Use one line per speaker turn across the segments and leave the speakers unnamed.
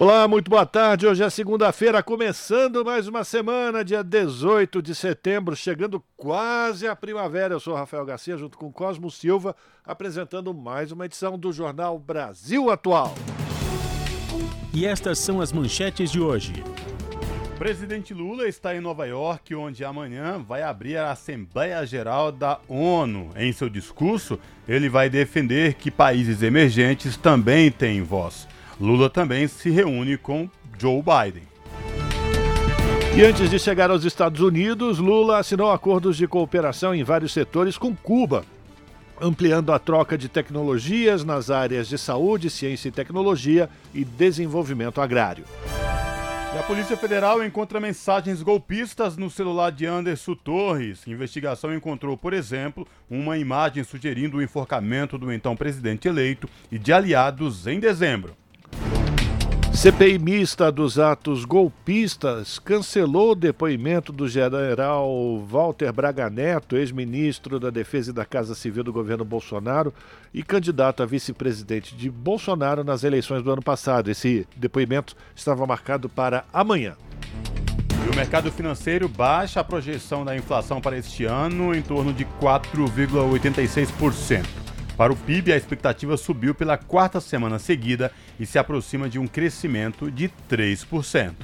Olá, muito boa tarde. Hoje é segunda-feira, começando mais uma semana, dia 18 de setembro, chegando quase à primavera. Eu sou Rafael Garcia, junto com Cosmo Silva, apresentando mais uma edição do Jornal Brasil Atual.
E estas são as manchetes de hoje.
Presidente Lula está em Nova York, onde amanhã vai abrir a Assembleia Geral da ONU. Em seu discurso, ele vai defender que países emergentes também têm voz. Lula também se reúne com Joe Biden.
E antes de chegar aos Estados Unidos, Lula assinou acordos de cooperação em vários setores com Cuba, ampliando a troca de tecnologias nas áreas de saúde, ciência e tecnologia e desenvolvimento agrário.
E a Polícia Federal encontra mensagens golpistas no celular de Anderson Torres. A investigação encontrou, por exemplo, uma imagem sugerindo o enforcamento do então presidente eleito e de aliados em dezembro.
CPI mista dos atos golpistas cancelou o depoimento do general Walter Braga Neto, ex-ministro da Defesa e da Casa Civil do governo Bolsonaro e candidato a vice-presidente de Bolsonaro nas eleições do ano passado. Esse depoimento estava marcado para amanhã.
E o mercado financeiro baixa a projeção da inflação para este ano em torno de 4,86%. Para o PIB, a expectativa subiu pela quarta semana seguida e se aproxima de um crescimento de 3%.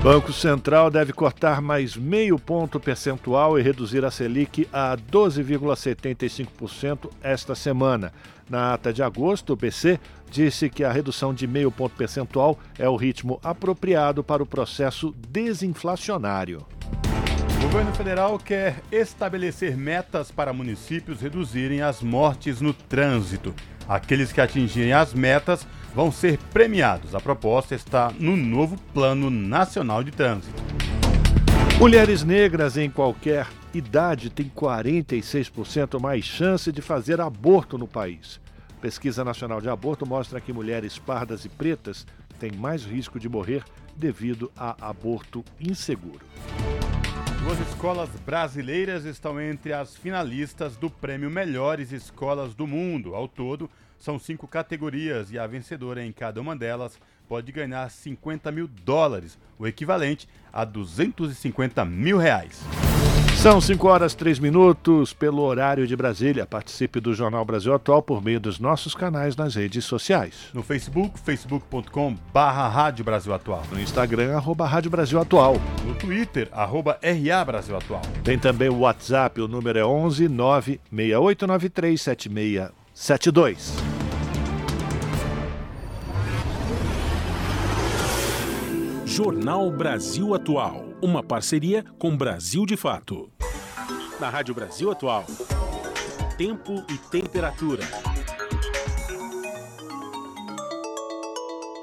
Banco Central deve cortar mais meio ponto percentual e reduzir a Selic a 12,75% esta semana. Na ata de agosto, o BC disse que a redução de meio ponto percentual é o ritmo apropriado para o processo desinflacionário.
O governo federal quer estabelecer metas para municípios reduzirem as mortes no trânsito. Aqueles que atingirem as metas vão ser premiados. A proposta está no novo Plano Nacional de Trânsito.
Mulheres negras em qualquer idade têm 46% mais chance de fazer aborto no país. Pesquisa Nacional de Aborto mostra que mulheres pardas e pretas têm mais risco de morrer devido a aborto inseguro.
Duas escolas brasileiras estão entre as finalistas do prêmio Melhores Escolas do Mundo. Ao todo, são cinco categorias e a vencedora em cada uma delas pode ganhar 50 mil dólares, o equivalente a 250 mil reais.
São 5 horas 3 minutos pelo horário de Brasília. Participe do Jornal Brasil Atual por meio dos nossos canais nas redes sociais.
No Facebook, facebook.com barra Rádio Brasil Atual.
No Instagram, arroba Rádio Brasil Atual.
No Twitter, arroba RA Brasil Atual.
Tem também o WhatsApp, o número é 11 96893 7672.
Jornal Brasil Atual, uma parceria com Brasil de Fato. Na Rádio Brasil Atual, tempo e temperatura.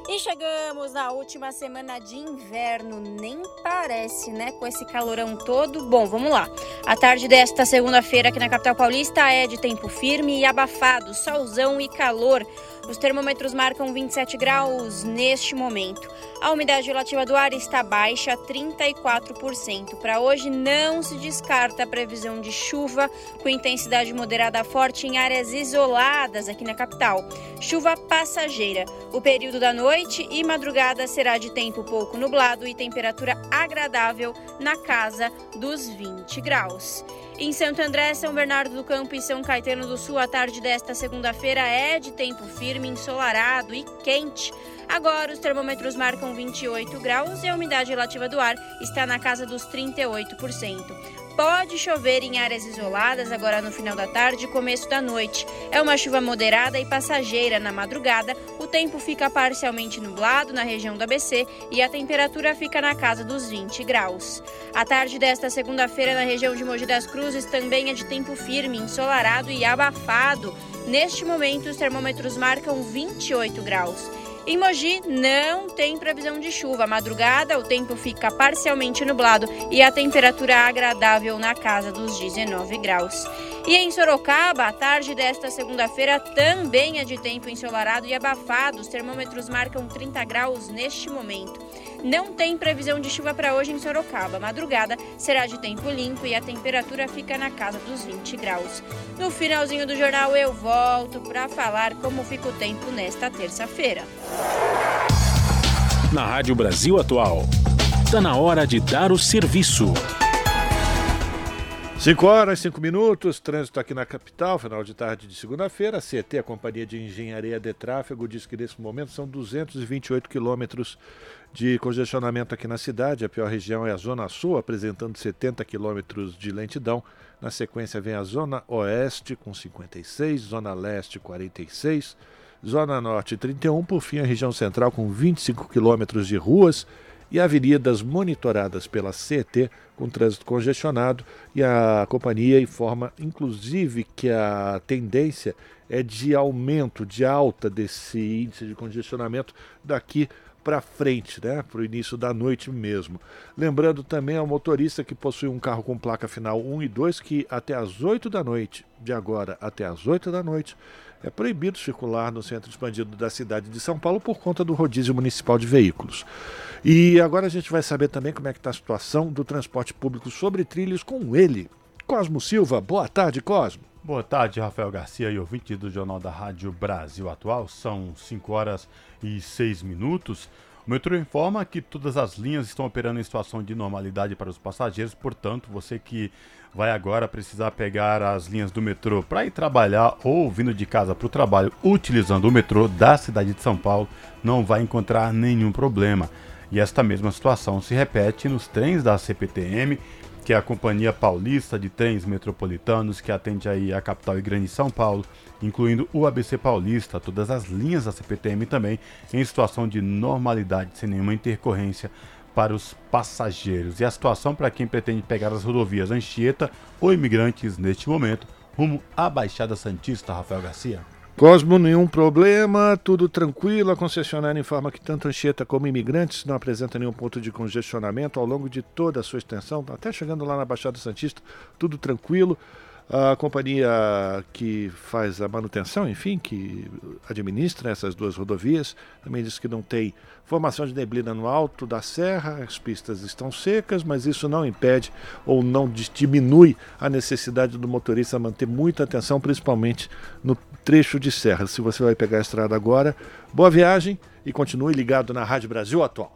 E chegamos na última semana de inverno, nem parece, né? Com esse calorão todo. Bom, vamos lá. A tarde desta segunda-feira aqui na capital paulista é de tempo firme e abafado, solzão e calor. Os termômetros marcam 27 graus neste momento. A umidade relativa do ar está baixa, 34%. Para hoje não se descarta a previsão de chuva com intensidade moderada a forte em áreas isoladas aqui na capital. Chuva passageira. O período da noite e madrugada será de tempo pouco nublado e temperatura agradável na casa dos 20 graus. Em Santo André, São Bernardo do Campo e São Caetano do Sul, a tarde desta segunda-feira é de tempo firme, ensolarado e quente. Agora os termômetros marcam 28 graus e a umidade relativa do ar está na casa dos 38%. Pode chover em áreas isoladas agora no final da tarde e começo da noite. É uma chuva moderada e passageira na madrugada. O tempo fica parcialmente nublado na região do ABC e a temperatura fica na casa dos 20 graus. A tarde desta segunda-feira na região de Mogi das Cruzes também é de tempo firme, ensolarado e abafado. Neste momento, os termômetros marcam 28 graus. Em Mogi, não tem previsão de chuva. madrugada, o tempo fica parcialmente nublado e a temperatura agradável na casa dos 19 graus. E em Sorocaba, a tarde desta segunda-feira também é de tempo ensolarado e abafado. Os termômetros marcam 30 graus neste momento. Não tem previsão de chuva para hoje em Sorocaba. Madrugada será de tempo limpo e a temperatura fica na casa dos 20 graus. No finalzinho do jornal eu volto para falar como fica o tempo nesta terça-feira.
Na Rádio Brasil Atual, está na hora de dar o serviço.
5 horas, 5 minutos, trânsito aqui na capital, final de tarde de segunda-feira. A CT, a Companhia de Engenharia de Tráfego, diz que nesse momento são 228 quilômetros de congestionamento aqui na cidade. A pior região é a Zona Sul, apresentando 70 quilômetros de lentidão. Na sequência vem a Zona Oeste, com 56, Zona Leste, 46, Zona Norte, 31, por fim a região central, com 25 quilômetros de ruas e avenidas monitoradas pela CET com trânsito congestionado e a companhia informa inclusive que a tendência é de aumento, de alta desse índice de congestionamento daqui para frente, né, para o início da noite mesmo. Lembrando também ao motorista que possui um carro com placa final 1 e 2 que até às 8 da noite, de agora até às 8 da noite, é proibido circular no centro expandido da cidade de São Paulo por conta do rodízio municipal de veículos. E agora a gente vai saber também como é que está a situação do transporte público sobre trilhos com ele. Cosmo Silva, boa tarde, Cosmo.
Boa tarde, Rafael Garcia e ouvinte do Jornal da Rádio Brasil Atual. São 5 horas e 6 minutos. O metrô informa que todas as linhas estão operando em situação de normalidade para os passageiros, portanto, você que vai agora precisar pegar as linhas do metrô para ir trabalhar ou vindo de casa para o trabalho utilizando o metrô da cidade de São Paulo, não vai encontrar nenhum problema. E esta mesma situação se repete nos trens da CPTM, que é a Companhia Paulista de Trens Metropolitanos, que atende aí a capital e grande São Paulo, incluindo o ABC Paulista, todas as linhas da CPTM também em situação de normalidade, sem nenhuma intercorrência para os passageiros. E a situação para quem pretende pegar as rodovias Anchieta ou imigrantes neste momento, rumo à Baixada Santista, Rafael Garcia.
Cosmo, nenhum problema, tudo tranquilo. A concessionária informa que tanto Anchieta como imigrantes não apresentam nenhum ponto de congestionamento ao longo de toda a sua extensão, até chegando lá na Baixada Santista, tudo tranquilo. A companhia que faz a manutenção, enfim, que administra essas duas rodovias, também diz que não tem formação de neblina no alto da serra, as pistas estão secas, mas isso não impede ou não diminui a necessidade do motorista manter muita atenção, principalmente no trecho de serra. Se você vai pegar a estrada agora, boa viagem e continue ligado na Rádio Brasil Atual.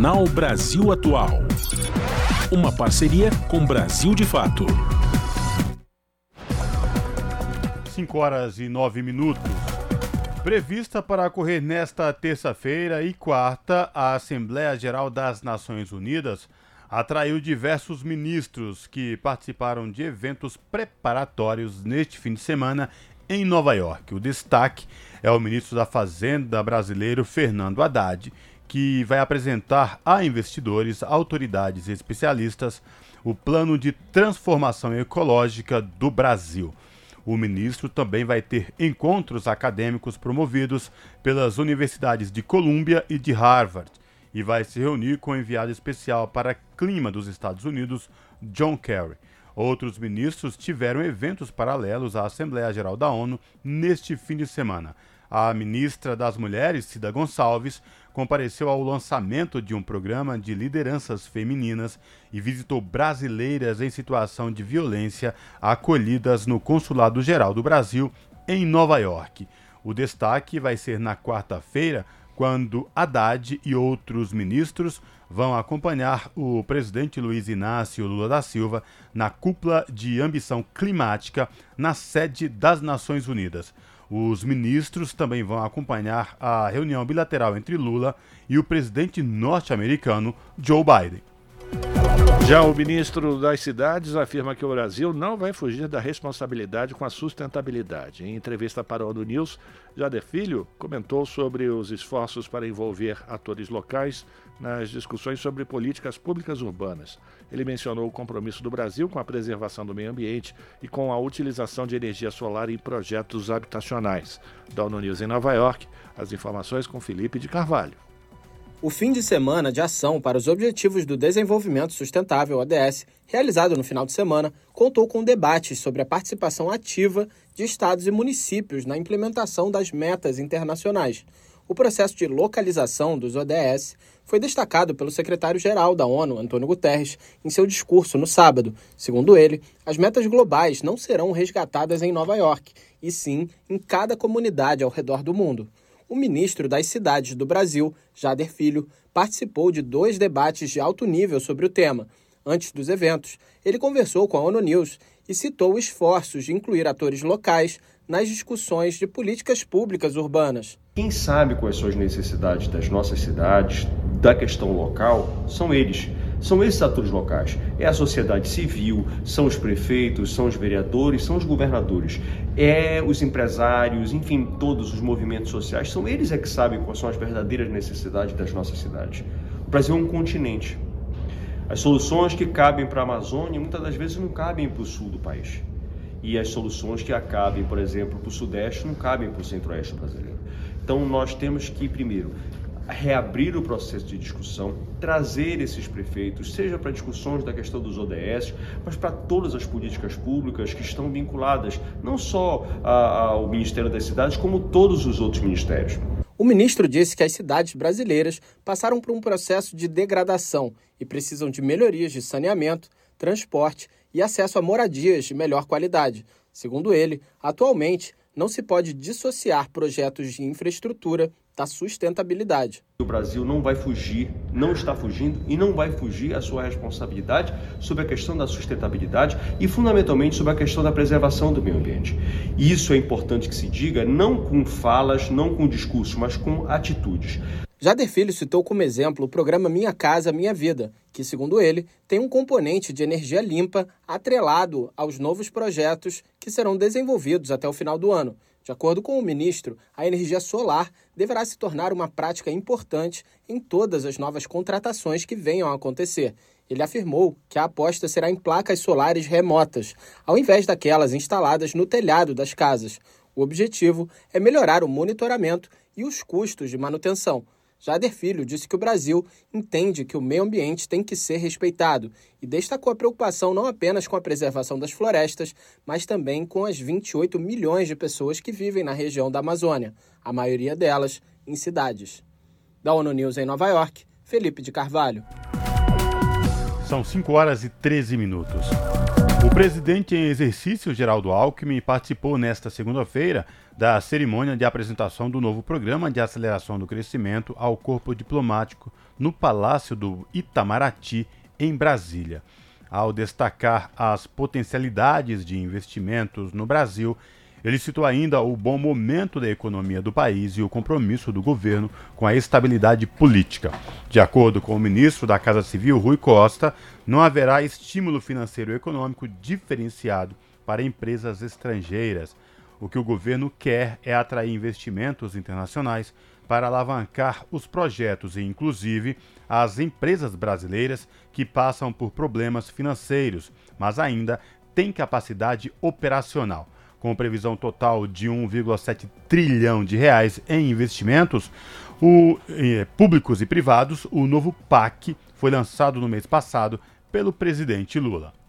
Jornal Brasil Atual. Uma parceria com Brasil de Fato.
5 horas e 9 minutos. Prevista para ocorrer nesta terça-feira e quarta, a Assembleia Geral das Nações Unidas atraiu diversos ministros que participaram de eventos preparatórios neste fim de semana em Nova York. O destaque é o ministro da Fazenda brasileiro Fernando Haddad que vai apresentar a investidores, autoridades e especialistas o plano de transformação ecológica do Brasil. O ministro também vai ter encontros acadêmicos promovidos pelas universidades de Colômbia e de Harvard e vai se reunir com o enviado especial para clima dos Estados Unidos, John Kerry. Outros ministros tiveram eventos paralelos à Assembleia Geral da ONU neste fim de semana. A ministra das Mulheres, Cida Gonçalves, compareceu ao lançamento de um programa de lideranças femininas e visitou brasileiras em situação de violência acolhidas no Consulado Geral do Brasil em Nova York. O destaque vai ser na quarta-feira, quando Haddad e outros ministros vão acompanhar o presidente Luiz Inácio Lula da Silva na cúpula de ambição climática na sede das Nações Unidas. Os ministros também vão acompanhar a reunião bilateral entre Lula e o presidente norte-americano Joe Biden.
Já o ministro das Cidades afirma que o Brasil não vai fugir da responsabilidade com a sustentabilidade. Em entrevista para o ONU News, Jader Filho comentou sobre os esforços para envolver atores locais nas discussões sobre políticas públicas urbanas. Ele mencionou o compromisso do Brasil com a preservação do meio ambiente e com a utilização de energia solar em projetos habitacionais. Da ONU News em Nova York, as informações com Felipe de Carvalho.
O fim de semana de ação para os Objetivos do Desenvolvimento Sustentável, ODS, realizado no final de semana, contou com debates sobre a participação ativa de estados e municípios na implementação das metas internacionais. O processo de localização dos ODS foi destacado pelo secretário-geral da ONU, Antônio Guterres, em seu discurso no sábado. Segundo ele, as metas globais não serão resgatadas em Nova York, e sim em cada comunidade ao redor do mundo o ministro das Cidades do Brasil, Jader Filho, participou de dois debates de alto nível sobre o tema. Antes dos eventos, ele conversou com a ONU News e citou esforços de incluir atores locais nas discussões de políticas públicas urbanas.
Quem sabe quais são as necessidades das nossas cidades, da questão local, são eles são esses atores locais. É a sociedade civil, são os prefeitos, são os vereadores, são os governadores, é os empresários, enfim, todos os movimentos sociais. São eles é que sabem quais são as verdadeiras necessidades das nossas cidades. O Brasil é um continente. As soluções que cabem para a Amazônia muitas das vezes não cabem para o sul do país. E as soluções que acabem, por exemplo, para o Sudeste não cabem para o Centro-Oeste brasileiro. Então nós temos que, primeiro, reabrir o processo de discussão, trazer esses prefeitos, seja para discussões da questão dos ODS, mas para todas as políticas públicas que estão vinculadas não só ao Ministério das Cidades, como todos os outros ministérios.
O ministro disse que as cidades brasileiras passaram por um processo de degradação e precisam de melhorias de saneamento, transporte e acesso a moradias de melhor qualidade. Segundo ele, atualmente não se pode dissociar projetos de infraestrutura da sustentabilidade.
O Brasil não vai fugir, não está fugindo e não vai fugir a sua responsabilidade sobre a questão da sustentabilidade e fundamentalmente sobre a questão da preservação do meio ambiente. E isso é importante que se diga não com falas, não com discurso, mas com atitudes.
Jader Filho citou como exemplo o programa Minha Casa Minha Vida, que, segundo ele, tem um componente de energia limpa atrelado aos novos projetos que serão desenvolvidos até o final do ano. De acordo com o ministro, a energia solar deverá se tornar uma prática importante em todas as novas contratações que venham a acontecer. Ele afirmou que a aposta será em placas solares remotas, ao invés daquelas instaladas no telhado das casas. O objetivo é melhorar o monitoramento e os custos de manutenção. Jader Filho disse que o Brasil entende que o meio ambiente tem que ser respeitado e destacou a preocupação não apenas com a preservação das florestas, mas também com as 28 milhões de pessoas que vivem na região da Amazônia, a maioria delas em cidades. Da ONU News em Nova York, Felipe de Carvalho.
São 5 horas e 13 minutos. O presidente em exercício, Geraldo Alckmin, participou nesta segunda-feira da cerimônia de apresentação do novo programa de aceleração do crescimento ao corpo diplomático no Palácio do Itamaraty, em Brasília. Ao destacar as potencialidades de investimentos no Brasil, ele citou ainda o bom momento da economia do país e o compromisso do governo com a estabilidade política. De acordo com o ministro da Casa Civil, Rui Costa, não haverá estímulo financeiro e econômico diferenciado para empresas estrangeiras. O que o governo quer é atrair investimentos internacionais para alavancar os projetos e, inclusive, as empresas brasileiras que passam por problemas financeiros, mas ainda têm capacidade operacional com previsão total de 1,7 trilhão de reais em investimentos o, eh, públicos e privados, o novo PAC foi lançado no mês passado pelo presidente Lula.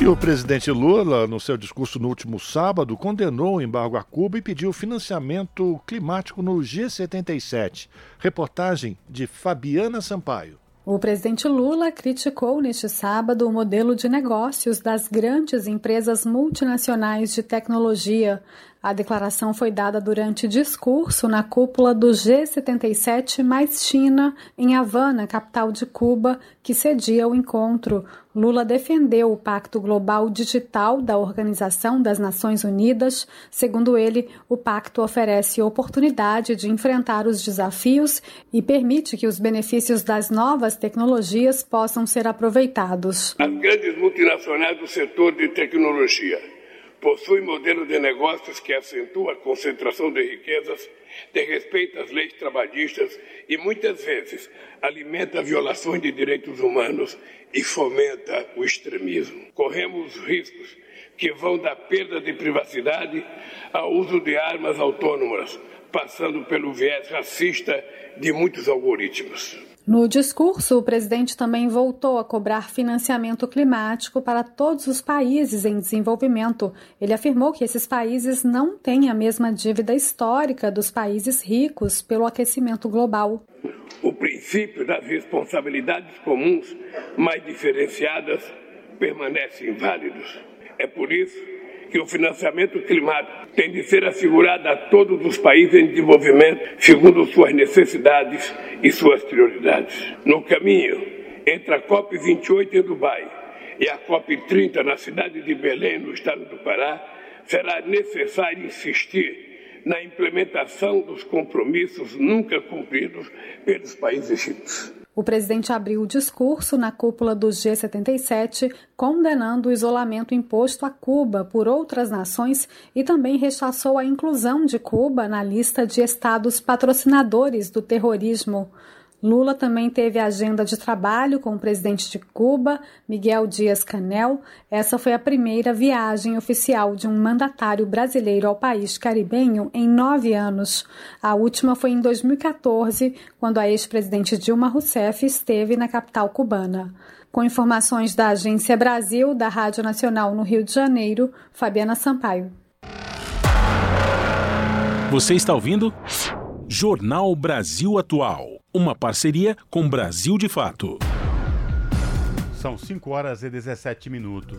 E o presidente Lula, no seu discurso no último sábado, condenou o embargo a Cuba e pediu financiamento climático no G77. Reportagem de Fabiana Sampaio.
O presidente Lula criticou neste sábado o modelo de negócios das grandes empresas multinacionais de tecnologia, A declaração foi dada durante discurso na cúpula do G77 mais China, em Havana, capital de Cuba, que cedia o encontro. Lula defendeu o Pacto Global Digital da Organização das Nações Unidas. Segundo ele, o pacto oferece oportunidade de enfrentar os desafios e permite que os benefícios das novas tecnologias possam ser aproveitados.
As grandes multinacionais do setor de tecnologia possuem modelos de negócios que acentuam a concentração de riquezas, desrespeita as leis trabalhistas e muitas vezes alimenta violações de direitos humanos e fomenta o extremismo. Corremos riscos que vão da perda de privacidade ao uso de armas autônomas, passando pelo viés racista de muitos algoritmos.
No discurso, o presidente também voltou a cobrar financiamento climático para todos os países em desenvolvimento. Ele afirmou que esses países não têm a mesma dívida histórica dos países ricos pelo aquecimento global.
O princípio das responsabilidades comuns mais diferenciadas permanece inválido. É por isso que o financiamento climático tem de ser assegurado a todos os países em desenvolvimento, segundo suas necessidades e suas prioridades. No caminho entre a COP28 em Dubai e a COP30 na cidade de Belém, no estado do Pará, será necessário insistir na implementação dos compromissos nunca cumpridos pelos países ricos.
O presidente abriu o discurso na cúpula do G77, condenando o isolamento imposto a Cuba por outras nações e também rechaçou a inclusão de Cuba na lista de estados patrocinadores do terrorismo. Lula também teve agenda de trabalho com o presidente de Cuba, Miguel Dias-Canel. Essa foi a primeira viagem oficial de um mandatário brasileiro ao país caribenho em nove anos. A última foi em 2014, quando a ex-presidente Dilma Rousseff esteve na capital cubana. Com informações da Agência Brasil, da Rádio Nacional no Rio de Janeiro, Fabiana Sampaio.
Você está ouvindo? Jornal Brasil Atual. Uma parceria com Brasil de Fato.
São 5 horas e 17 minutos.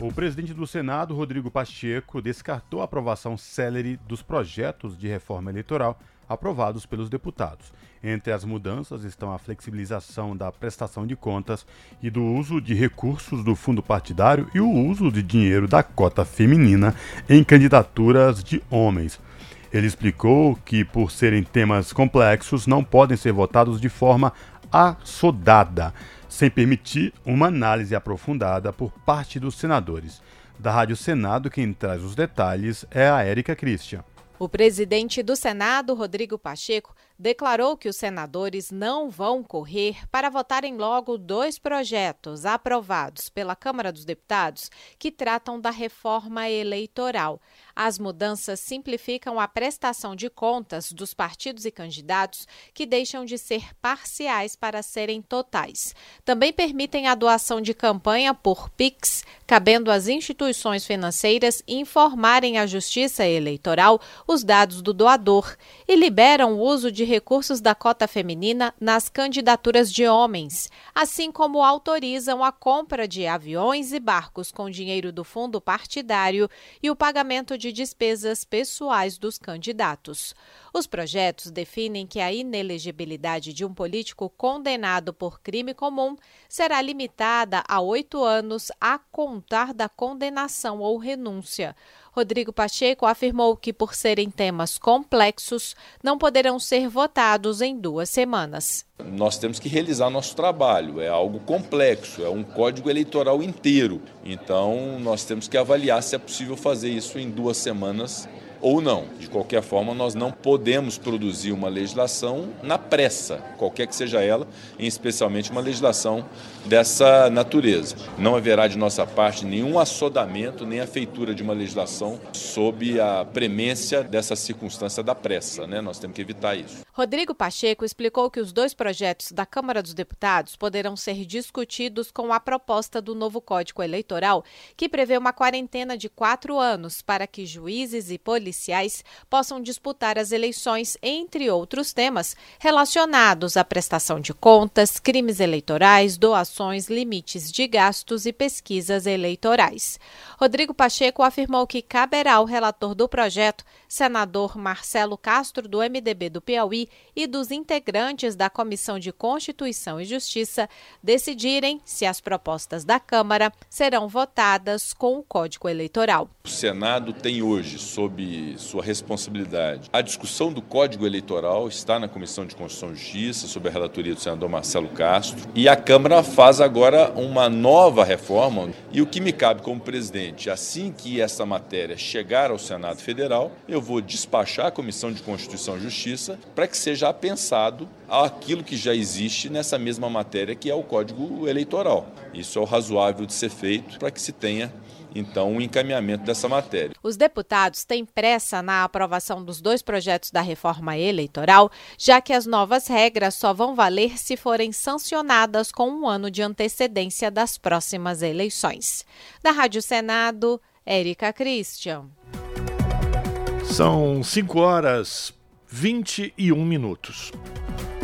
O presidente do Senado, Rodrigo Pacheco, descartou a aprovação célere dos projetos de reforma eleitoral aprovados pelos deputados. Entre as mudanças estão a flexibilização da prestação de contas e do uso de recursos do fundo partidário e o uso de dinheiro da cota feminina em candidaturas de homens. Ele explicou que, por serem temas complexos, não podem ser votados de forma assodada, sem permitir uma análise aprofundada por parte dos senadores. Da Rádio Senado, quem traz os detalhes é a Érica Christian.
O presidente do Senado, Rodrigo Pacheco, declarou que os senadores não vão correr para votarem logo dois projetos aprovados pela Câmara dos Deputados que tratam da reforma eleitoral. As mudanças simplificam a prestação de contas dos partidos e candidatos que deixam de ser parciais para serem totais. Também permitem a doação de campanha por PIX, cabendo às instituições financeiras informarem à Justiça Eleitoral os dados do doador e liberam o uso de recursos da cota feminina nas candidaturas de homens, assim como autorizam a compra de aviões e barcos com dinheiro do fundo partidário e o pagamento de de despesas pessoais dos candidatos. Os projetos definem que a inelegibilidade de um político condenado por crime comum será limitada a oito anos a contar da condenação ou renúncia. Rodrigo Pacheco afirmou que, por serem temas complexos, não poderão ser votados em duas semanas.
Nós temos que realizar nosso trabalho, é algo complexo, é um código eleitoral inteiro. Então, nós temos que avaliar se é possível fazer isso em duas semanas ou não. De qualquer forma, nós não podemos produzir uma legislação na pressa, qualquer que seja ela, especialmente uma legislação dessa natureza. Não haverá de nossa parte nenhum assodamento nem a feitura de uma legislação sob a premência dessa circunstância da pressa. Né? Nós temos que evitar isso.
Rodrigo Pacheco explicou que os dois projetos da Câmara dos Deputados poderão ser discutidos com a proposta do novo Código Eleitoral, que prevê uma quarentena de quatro anos para que juízes e policiais possam disputar as eleições, entre outros temas relacionados à prestação de contas, crimes eleitorais, doações, limites de gastos e pesquisas eleitorais. Rodrigo Pacheco afirmou que caberá ao relator do projeto, senador Marcelo Castro, do MDB do Piauí, e dos integrantes da Comissão de Constituição e Justiça decidirem se as propostas da Câmara serão votadas com o Código Eleitoral.
O Senado tem hoje, sob sua responsabilidade, a discussão do Código Eleitoral está na Comissão de Constituição e Justiça, sob a relatoria do senador Marcelo Castro, e a Câmara faz agora uma nova reforma. E o que me cabe como presidente, assim que essa matéria chegar ao Senado Federal, eu vou despachar a Comissão de Constituição e Justiça para que seja pensado aquilo que já existe nessa mesma matéria, que é o Código Eleitoral. Isso é o razoável de ser feito para que se tenha então, o encaminhamento dessa matéria.
Os deputados têm pressa na aprovação dos dois projetos da reforma eleitoral, já que as novas regras só vão valer se forem sancionadas com um ano de antecedência das próximas eleições. Da Rádio Senado, Érica Christian.
São 5 horas 21 minutos.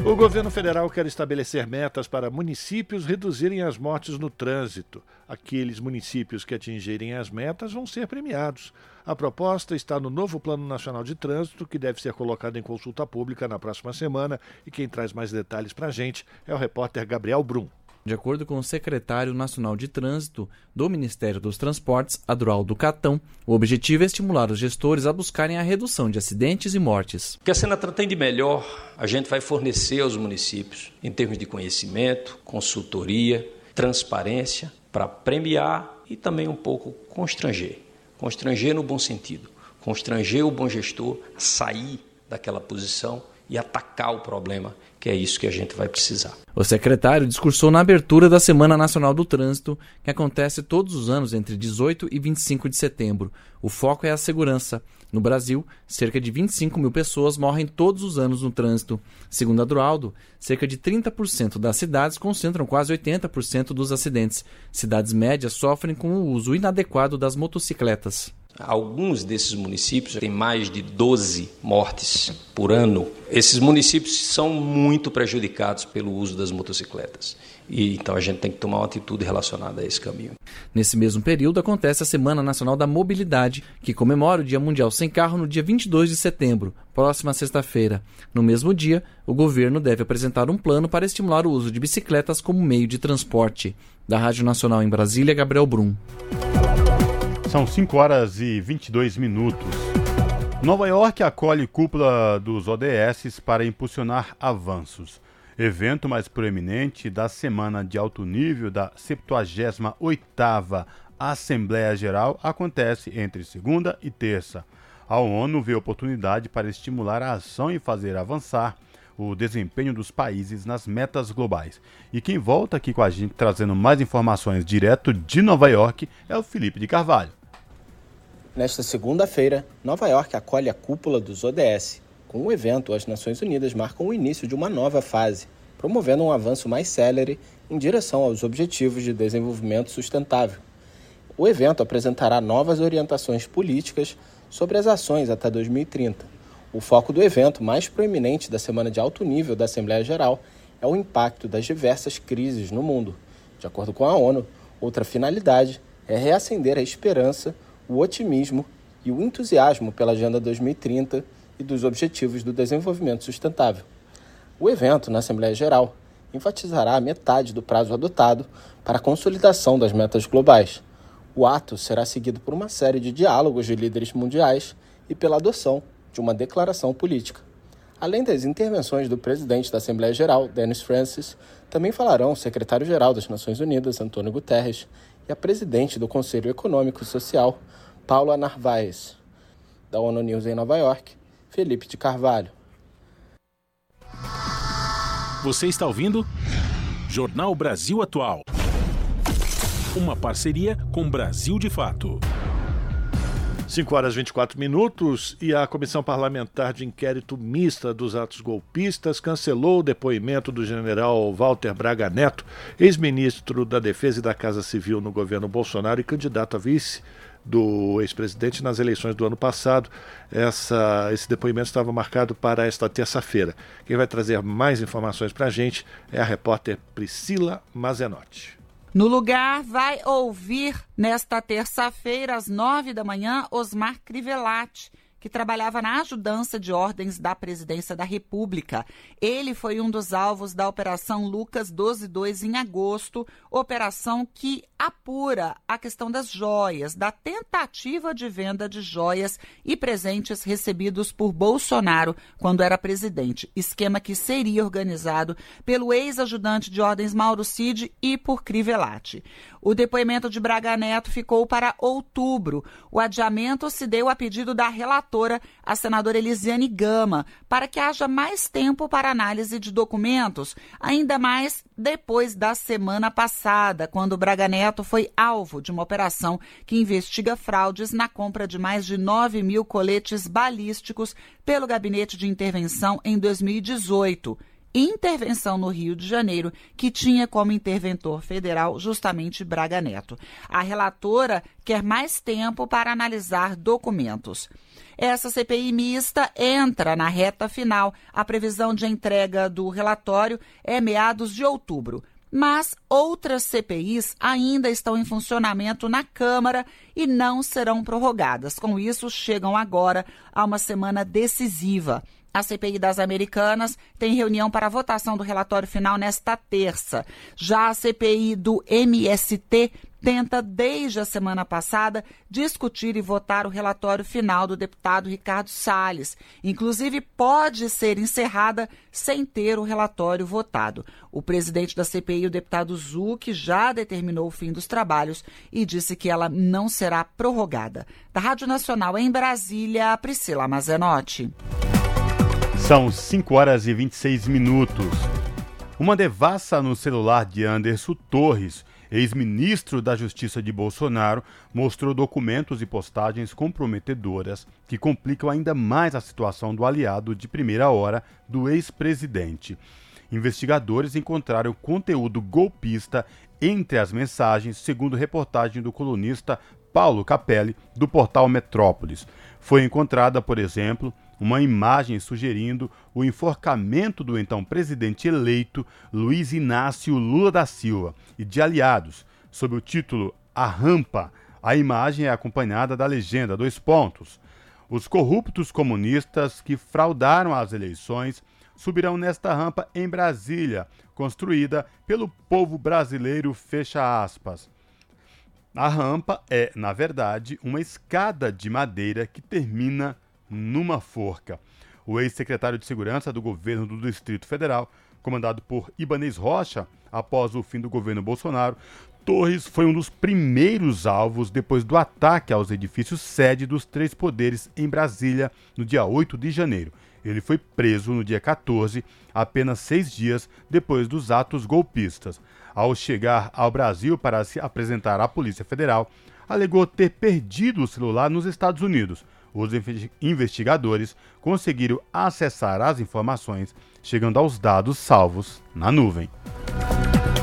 O governo federal quer estabelecer metas para municípios reduzirem as mortes no trânsito. Aqueles municípios que atingirem as metas vão ser premiados. A proposta está no novo Plano Nacional de Trânsito, que deve ser colocado em consulta pública na próxima semana. E quem traz mais detalhes para a gente é o repórter Gabriel Brum.
De acordo com o secretário nacional de Trânsito do Ministério dos Transportes, Adroaldo Catão, o objetivo é estimular os gestores a buscarem a redução de acidentes e mortes.
O que a Senatra tem de melhor, a gente vai fornecer aos municípios em termos de conhecimento, consultoria, transparência, para premiar e também um pouco constranger. Constranger no bom sentido. Constranger o bom gestor a sair daquela posição e atacar o problema que é isso que a gente vai precisar.
O secretário discursou na abertura da Semana Nacional do Trânsito, que acontece todos os anos entre 18 e 25 de setembro. O foco é a segurança. No Brasil, cerca de 25 mil pessoas morrem todos os anos no trânsito. Segundo Adroaldo, cerca de 30% das cidades concentram quase 80% dos acidentes. Cidades médias sofrem com o uso inadequado das motocicletas.
Alguns desses municípios têm mais de 12 mortes por ano. Esses municípios são muito prejudicados pelo uso das motocicletas. E então a gente tem que tomar uma atitude relacionada a esse caminho.
Nesse mesmo período acontece a Semana Nacional da Mobilidade, que comemora o Dia Mundial Sem Carro no dia 22 de setembro, próxima sexta-feira. No mesmo dia, o governo deve apresentar um plano para estimular o uso de bicicletas como meio de transporte. Da Rádio Nacional em Brasília, Gabriel Brum.
São 5 horas e 22 minutos. Nova York acolhe cúpula dos ODS para impulsionar avanços. Evento mais proeminente da semana de alto nível da 78ª Assembleia Geral acontece entre segunda e terça. A ONU vê oportunidade para estimular a ação e fazer avançar o desempenho dos países nas metas globais. E quem volta aqui com a gente trazendo mais informações direto de Nova York é o Felipe de Carvalho.
Nesta segunda-feira, Nova York acolhe a cúpula dos ODS. Com o evento, as Nações Unidas marcam o início de uma nova fase, promovendo um avanço mais célere em direção aos Objetivos de Desenvolvimento Sustentável. O evento apresentará novas orientações políticas sobre as ações até 2030. O foco do evento mais proeminente da semana de alto nível da Assembleia Geral é o impacto das diversas crises no mundo. De acordo com a ONU, outra finalidade é reacender a esperança o otimismo e o entusiasmo pela Agenda 2030 e dos Objetivos do Desenvolvimento Sustentável. O evento, na Assembleia Geral, enfatizará a metade do prazo adotado para a consolidação das metas globais. O ato será seguido por uma série de diálogos de líderes mundiais e pela adoção de uma declaração política. Além das intervenções do presidente da Assembleia Geral, Dennis Francis, também falarão o secretário-geral das Nações Unidas, Antônio Guterres, e a presidente do Conselho Econômico e Social, Paula Narvaez. Da ONU News em Nova York, Felipe de Carvalho.
Você está ouvindo? Jornal Brasil Atual. Uma parceria com Brasil de Fato.
5 horas e 24 minutos e a Comissão Parlamentar de Inquérito Mista dos Atos Golpistas cancelou o depoimento do general Walter Braga Neto, ex-ministro da Defesa e da Casa Civil no governo Bolsonaro e candidato a vice do ex-presidente nas eleições do ano passado. Essa, esse depoimento estava marcado para esta terça-feira. Quem vai trazer mais informações para a gente é a repórter Priscila Mazenotti.
No lugar, vai ouvir nesta terça-feira, às nove da manhã, Osmar Crivellati que trabalhava na ajudança de ordens da Presidência da República. Ele foi um dos alvos da Operação Lucas 122 em agosto, operação que apura a questão das joias, da tentativa de venda de joias e presentes recebidos por Bolsonaro quando era presidente. Esquema que seria organizado pelo ex-ajudante de ordens Mauro Cid e por Crivellati. O depoimento de Braga Neto ficou para outubro. O adiamento se deu a pedido da relatora, a senadora Elisiane Gama, para que haja mais tempo para análise de documentos, ainda mais depois da semana passada, quando Braga Neto foi alvo de uma operação que investiga fraudes na compra de mais de 9 mil coletes balísticos pelo Gabinete de Intervenção em 2018 intervenção no Rio de Janeiro, que tinha como interventor federal justamente Braga Neto. A relatora quer mais tempo para analisar documentos. Essa CPI mista entra na reta final. A previsão de entrega do relatório é meados de outubro. Mas outras CPIs ainda estão em funcionamento na Câmara e não serão prorrogadas. Com isso, chegam agora a uma semana decisiva. A CPI das Americanas tem reunião para votação do relatório final nesta terça. Já a CPI do MST tenta, desde a semana passada, discutir e votar o relatório final do deputado Ricardo Salles. Inclusive, pode ser encerrada sem ter o relatório votado. O presidente da CPI, o deputado Zuc, já determinou o fim dos trabalhos e disse que ela não será prorrogada. Da Rádio Nacional em Brasília, Priscila Mazenotti.
São 5 horas e 26 minutos. Uma devassa no celular de Anderson Torres, ex-ministro da Justiça de Bolsonaro, mostrou documentos e postagens comprometedoras que complicam ainda mais a situação do aliado de primeira hora do ex-presidente. Investigadores encontraram conteúdo golpista entre as mensagens, segundo reportagem do colunista Paulo Capelli, do portal Metrópolis. Foi encontrada, por exemplo, uma imagem sugerindo o enforcamento do então presidente eleito Luiz Inácio Lula da Silva e de aliados, sob o título A Rampa. A imagem é acompanhada da legenda dois pontos. Os corruptos comunistas que fraudaram as eleições subirão nesta rampa em Brasília, construída pelo povo brasileiro, fecha aspas. A rampa é, na verdade, uma escada de madeira que termina numa forca. O ex-secretário de Segurança do governo do Distrito Federal, comandado por Ibanez Rocha, após o fim do governo Bolsonaro, Torres foi um dos primeiros alvos depois do ataque aos edifícios sede dos três poderes em Brasília no dia 8 de janeiro. Ele foi preso no dia 14, apenas seis dias depois dos atos golpistas. Ao chegar ao Brasil para se apresentar à Polícia Federal, alegou ter perdido o celular nos Estados Unidos os investigadores conseguiram acessar as informações, chegando aos dados salvos na nuvem.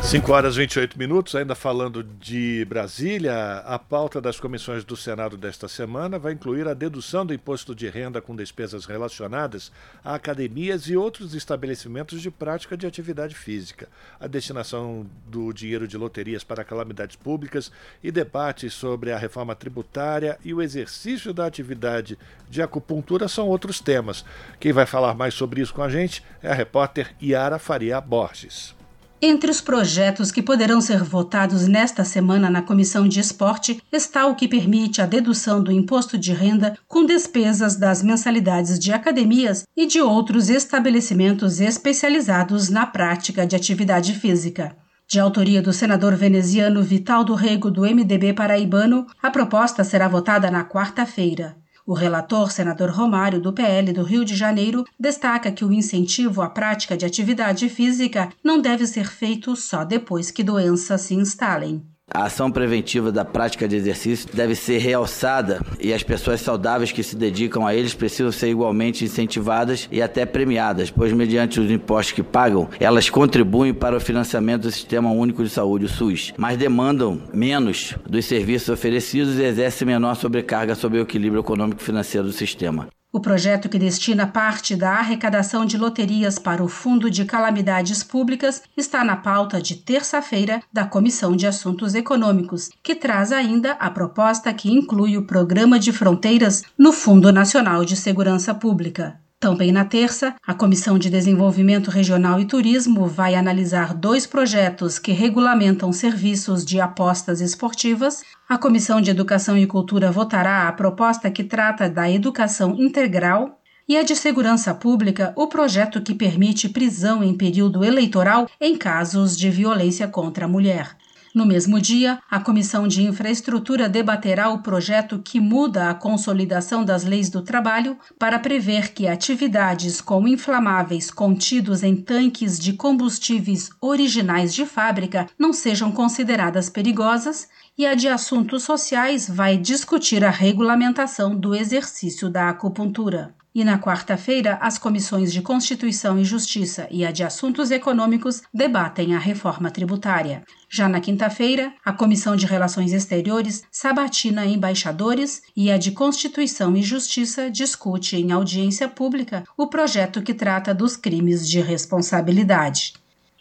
5 horas e 28 minutos, ainda falando de Brasília, a pauta das comissões do Senado desta semana vai incluir a dedução do imposto de renda com despesas relacionadas a academias e outros estabelecimentos de prática de atividade física, a destinação do dinheiro de loterias para calamidades públicas e debates sobre a reforma tributária e o exercício da atividade de acupuntura são outros temas. Quem vai falar mais sobre isso com a gente é a repórter Yara Faria Borges.
Entre os projetos que poderão ser votados nesta semana na Comissão de Esporte está o que permite a dedução do imposto de renda com despesas das mensalidades de academias e de outros estabelecimentos especializados na prática de atividade física. De autoria do senador veneziano Vital do Rego, do MDB paraibano, a proposta será votada na quarta-feira. O relator, senador Romário, do PL do Rio de Janeiro, destaca que o incentivo à prática de atividade física não deve ser feito só depois que doenças se instalem.
A ação preventiva da prática de exercício deve ser realçada e as pessoas saudáveis que se dedicam a eles precisam ser igualmente incentivadas e até premiadas, pois, mediante os impostos que pagam, elas contribuem para o financiamento do Sistema Único de Saúde, o SUS, mas demandam menos dos serviços oferecidos e exercem menor sobrecarga sobre o equilíbrio econômico-financeiro do sistema.
O projeto que destina parte da arrecadação de loterias para o Fundo de Calamidades Públicas está na pauta de terça-feira da Comissão de Assuntos Econômicos, que traz ainda a proposta que inclui o Programa de Fronteiras no Fundo Nacional de Segurança Pública. Também na terça, a Comissão de Desenvolvimento Regional e Turismo vai analisar dois projetos que regulamentam serviços de apostas esportivas. A Comissão de Educação e Cultura votará a proposta que trata da educação integral e a de segurança pública, o projeto que permite prisão em período eleitoral em casos de violência contra a mulher. No mesmo dia, a Comissão de Infraestrutura debaterá o projeto que muda a consolidação das leis do trabalho para prever que atividades com inflamáveis contidos em tanques de combustíveis originais de fábrica não sejam consideradas perigosas e a de Assuntos Sociais vai discutir a regulamentação do exercício da acupuntura. E na quarta-feira, as comissões de Constituição e Justiça e a de Assuntos Econômicos debatem a reforma tributária. Já na quinta-feira, a Comissão de Relações Exteriores sabatina embaixadores e a de Constituição e Justiça discute em audiência pública o projeto que trata dos crimes de responsabilidade.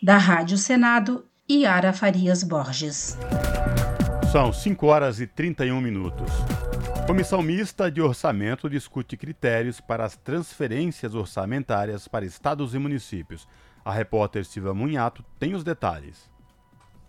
Da Rádio Senado, Yara Farias Borges.
São 5 horas e 31 minutos. Comissão Mista de Orçamento discute critérios para as transferências orçamentárias para estados e municípios. A repórter Silva Munhato tem os detalhes.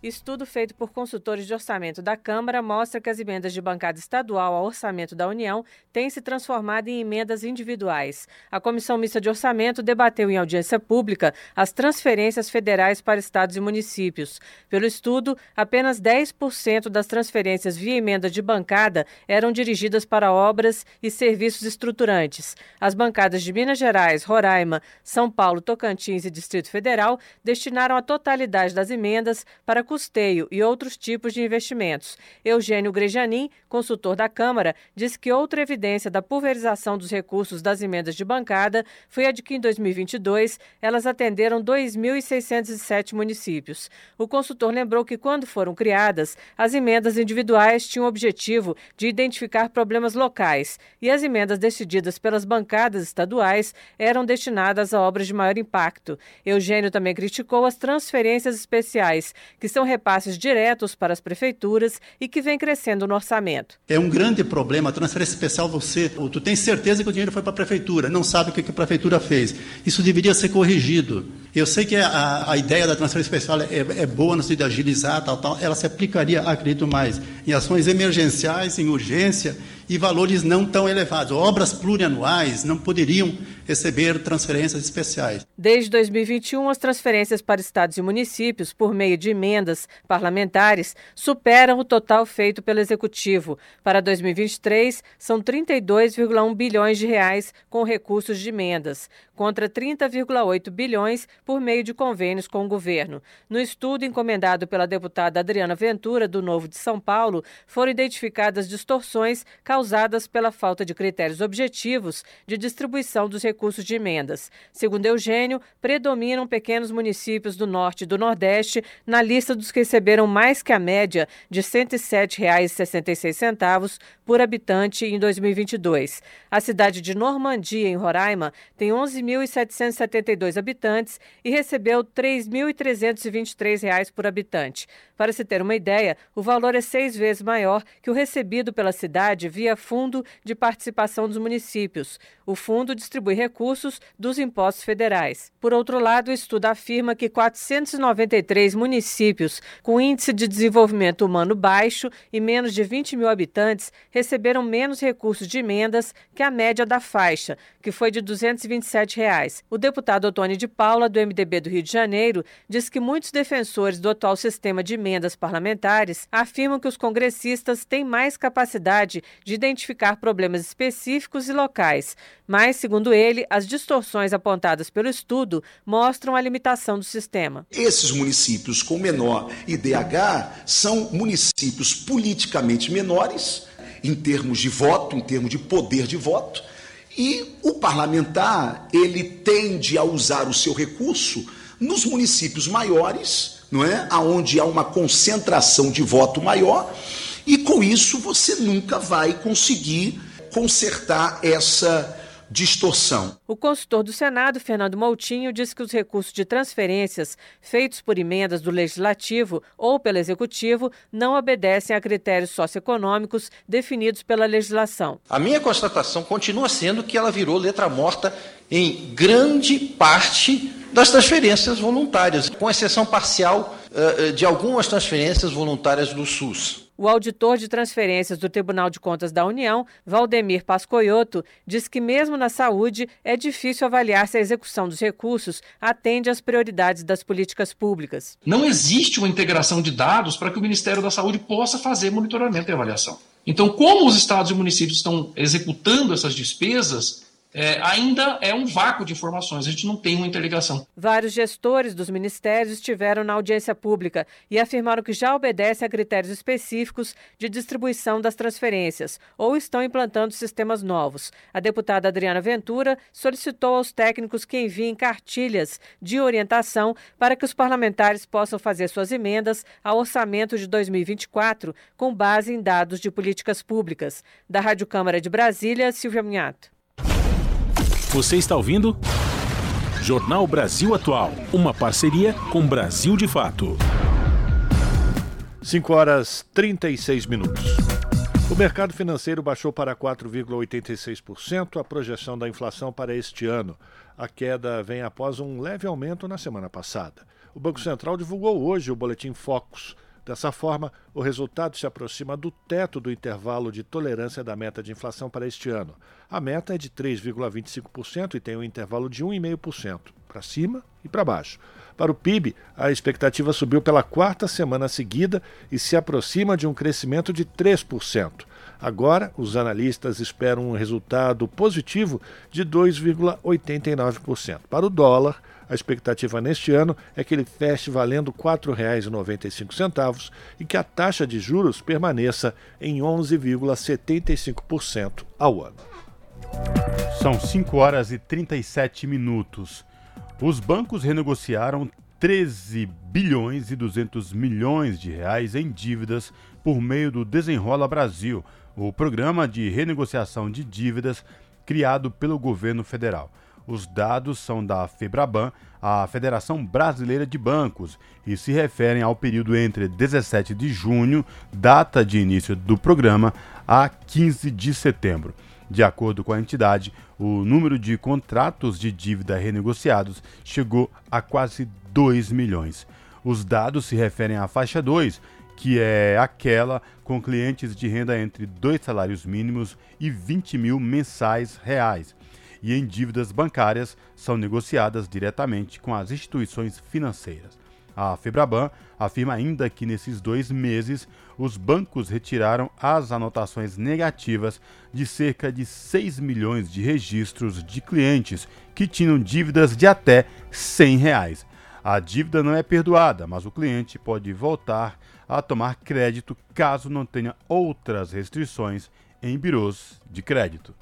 Estudo feito por consultores de orçamento da Câmara mostra que as emendas de bancada estadual ao orçamento da União têm se transformado em emendas individuais. A Comissão Mista de Orçamento debateu em audiência pública as transferências federais para estados e municípios. Pelo estudo, apenas 10% das transferências via emenda de bancada eram dirigidas para obras e serviços estruturantes. As bancadas de Minas Gerais, Roraima, São Paulo, Tocantins e Distrito Federal destinaram a totalidade das emendas para custeio e outros tipos de investimentos. Eugênio Grejanin, consultor da Câmara, diz que outra evidência da pulverização dos recursos das emendas de bancada foi a de que em 2022 elas atenderam 2.607 municípios. O consultor lembrou que quando foram criadas, as emendas individuais tinham o objetivo de identificar problemas locais e as emendas decididas pelas bancadas estaduais eram destinadas a obras de maior impacto. Eugênio também criticou as transferências especiais, que são são repasses diretos para as prefeituras e que vem crescendo no orçamento.
É um grande problema. A transferência especial, você, tu tem certeza que o dinheiro foi para a prefeitura, não sabe o que a prefeitura fez. Isso deveria ser corrigido. Eu sei que a, a ideia da transferência especial é, é boa no sentido de agilizar, tal, tal. Ela se aplicaria, acredito mais, em ações emergenciais, em urgência e valores não tão elevados. Obras plurianuais não poderiam receber transferências especiais.
Desde 2021, as transferências para estados e municípios, por meio de emendas parlamentares, superam o total feito pelo Executivo. Para 2023, são 32,1 bilhões de reais com recursos de emendas, contra 30,8 bilhões por meio de convênios com o governo. No estudo encomendado pela deputada Adriana Ventura, do Novo de São Paulo, foram identificadas distorções causadas pela falta de critérios objetivos de distribuição dos recursos de emendas. Segundo Eugênio, predominam pequenos municípios do Norte e do Nordeste na lista dos que receberam mais que a média de R$ 107,66 por habitante em 2022. A cidade de Normandia, em Roraima, tem 11.772 habitantes e recebeu R$ 3.323 por habitante. Para se ter uma ideia, o valor é seis vezes maior que o recebido pela cidade via Fundo de Participação dos Municípios. O fundo distribui recursos dos impostos federais. Por outro lado, o estudo afirma que 493 municípios com índice de desenvolvimento humano baixo e menos de 20 mil habitantes receberam menos recursos de emendas que a média da faixa, que foi de 227 reais. O deputado Otônio de Paula, do MDB do Rio de Janeiro, diz que muitos defensores do atual sistema de emendas emendas parlamentares afirmam que os congressistas têm mais capacidade de identificar problemas específicos e locais, mas, segundo ele, as distorções apontadas pelo estudo mostram a limitação do sistema.
Esses municípios com menor IDH são municípios politicamente menores, em termos de voto, em termos de poder de voto, e o parlamentar, ele tende a usar o seu recurso nos municípios maiores, não é? Aonde há uma concentração de voto maior, e com isso você nunca vai conseguir consertar essa distorção.
O consultor do Senado, Fernando Moutinho, disse que os recursos de transferências feitos por emendas do Legislativo ou pelo Executivo não obedecem a critérios socioeconômicos definidos pela legislação.
A minha constatação continua sendo que ela virou letra morta em grande parte das transferências voluntárias, com exceção parcial uh, de algumas transferências voluntárias do SUS.
O auditor de transferências do Tribunal de Contas da União, Valdemir Pascoioto, diz que mesmo na saúde é difícil avaliar se a execução dos recursos atende às prioridades das políticas públicas.
Não existe uma integração de dados para que o Ministério da Saúde possa fazer monitoramento e avaliação. Então, como os estados e municípios estão executando essas despesas, é, ainda é um vácuo de informações, a gente não tem uma interligação.
Vários gestores dos ministérios estiveram na audiência pública e afirmaram que já obedecem a critérios específicos de distribuição das transferências ou estão implantando sistemas novos. A deputada Adriana Ventura solicitou aos técnicos que enviem cartilhas de orientação para que os parlamentares possam fazer suas emendas ao orçamento de 2024 com base em dados de políticas públicas. Da Rádio Câmara de Brasília, Silvia Minhato.
Você está ouvindo? Jornal Brasil Atual, uma parceria com Brasil de Fato.
5 horas 36 minutos. O mercado financeiro baixou para 4,86% a projeção da inflação para este ano. A queda vem após um leve aumento na semana passada. O Banco Central divulgou hoje o boletim Focus Dessa forma, o resultado se aproxima do teto do intervalo de tolerância da meta de inflação para este ano. A meta é de 3,25% e tem um intervalo de 1,5%, para cima e para baixo. Para o PIB, a expectativa subiu pela quarta semana seguida e se aproxima de um crescimento de 3%. Agora, os analistas esperam um resultado positivo de 2,89%. Para o dólar, a expectativa neste ano é que ele feche valendo R$ 4,95 e que a taxa de juros permaneça em 11,75% ao ano.
São 5 horas e 37 minutos. Os bancos renegociaram 13 bilhões e 200 milhões de reais em dívidas por meio do Desenrola Brasil, o programa de renegociação de dívidas criado pelo governo federal. Os dados são da FEBRABAN, a Federação Brasileira de Bancos, e se referem ao período entre 17 de junho, data de início do programa, a 15 de setembro. De acordo com a entidade, o número de contratos de dívida renegociados chegou a quase 2 milhões. Os dados se referem à faixa 2, que é aquela com clientes de renda entre dois salários mínimos e 20 mil mensais reais e em dívidas bancárias são negociadas diretamente com as instituições financeiras. A Febraban afirma ainda que nesses dois meses os bancos retiraram as anotações negativas de cerca de 6 milhões de registros de clientes que tinham dívidas de até 100 reais. A dívida não é perdoada, mas o cliente pode voltar a tomar crédito caso não tenha outras restrições em birôs de crédito.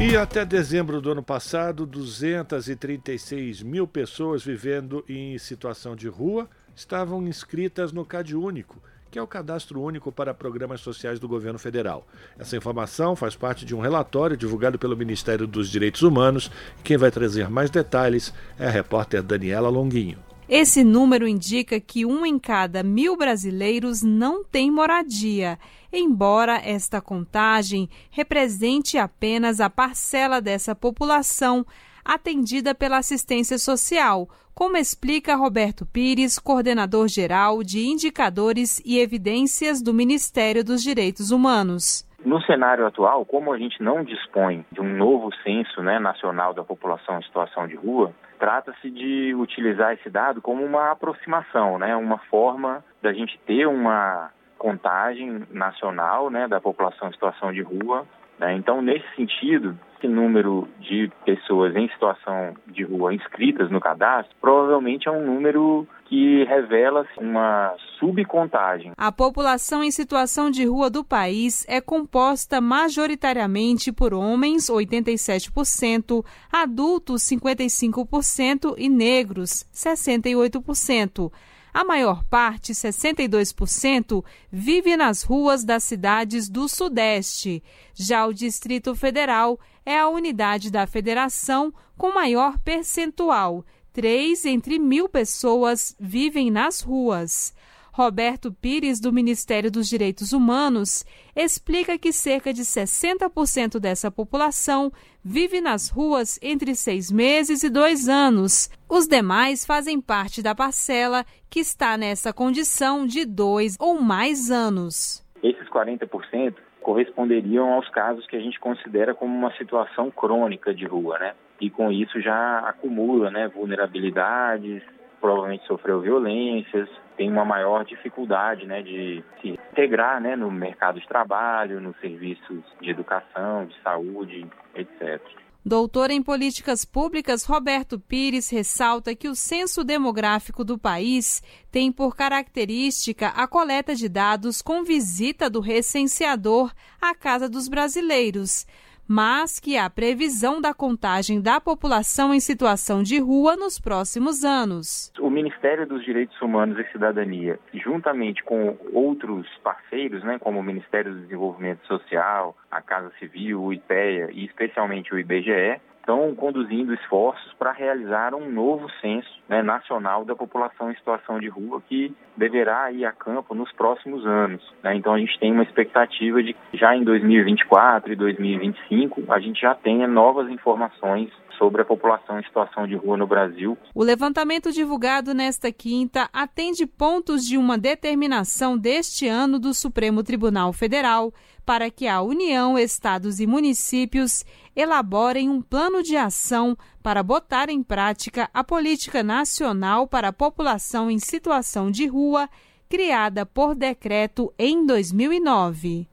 E até dezembro do ano passado, 236 mil pessoas vivendo em situação de rua estavam inscritas no CAD Único, que é o Cadastro Único para Programas Sociais do Governo Federal. Essa informação faz parte de um relatório divulgado pelo Ministério dos Direitos Humanos. Quem vai trazer mais detalhes é a repórter Daniela Longuinho.
Esse número indica que um em cada mil brasileiros não tem moradia, embora esta contagem represente apenas a parcela dessa população atendida pela assistência social, como explica Roberto Pires, coordenador geral de indicadores e evidências do Ministério dos Direitos Humanos.
No cenário atual, como a gente não dispõe de um novo censo né, nacional da população em situação de rua, trata-se de utilizar esse dado como uma aproximação, né, uma forma da gente ter uma contagem nacional né, da população em situação de rua. Né? Então, nesse sentido, esse número de pessoas em situação de rua inscritas no cadastro provavelmente é um número que revela uma subcontagem.
A população em situação de rua do país é composta majoritariamente por homens, 87%, adultos, 55% e negros, 68%. A maior parte, 62%, vive nas ruas das cidades do Sudeste. Já o Distrito Federal é a unidade da federação com maior percentual. Três entre mil pessoas vivem nas ruas. Roberto Pires, do Ministério dos Direitos Humanos, explica que cerca de 60% dessa população vive nas ruas entre seis meses e dois anos. Os demais fazem parte da parcela que está nessa condição de dois ou mais anos.
Esses 40% corresponderiam aos casos que a gente considera como uma situação crônica de rua, né? E com isso já acumula, né, vulnerabilidades, provavelmente sofreu violências, tem uma maior dificuldade né, de se integrar né, no mercado de trabalho, nos serviços de educação, de saúde, etc.
Doutor em Políticas Públicas, Roberto Pires ressalta que o censo demográfico do país tem por característica a coleta de dados com visita do recenseador à Casa dos Brasileiros mas que há previsão da contagem da população em situação de rua nos próximos anos.
O Ministério dos Direitos Humanos e Cidadania, juntamente com outros parceiros, né, como o Ministério do Desenvolvimento Social, a Casa Civil, o IPEA e especialmente o IBGE, estão conduzindo esforços para realizar um novo censo né, nacional da população em situação de rua que deverá ir a campo nos próximos anos. Né? Então a gente tem uma expectativa de que já em 2024 e 2025 a gente já tenha novas informações sobre a população em situação de rua no Brasil.
O levantamento divulgado nesta quinta atende pontos de uma determinação deste ano do Supremo Tribunal Federal para que a União, estados e municípios elaborem um plano de ação para botar em prática a política nacional para a população em situação de rua, criada por decreto em 2009.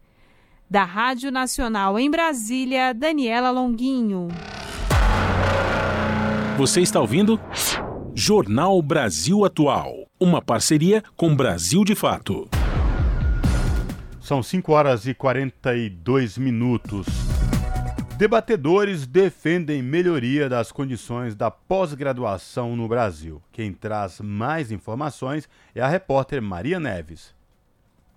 Da Rádio Nacional em Brasília, Daniela Longuinho.
Você está ouvindo? Jornal Brasil Atual. Uma parceria com Brasil de Fato.
São 5 horas e 42 minutos. Debatedores defendem melhoria das condições da pós-graduação no Brasil. Quem traz mais informações é a repórter Maria Neves.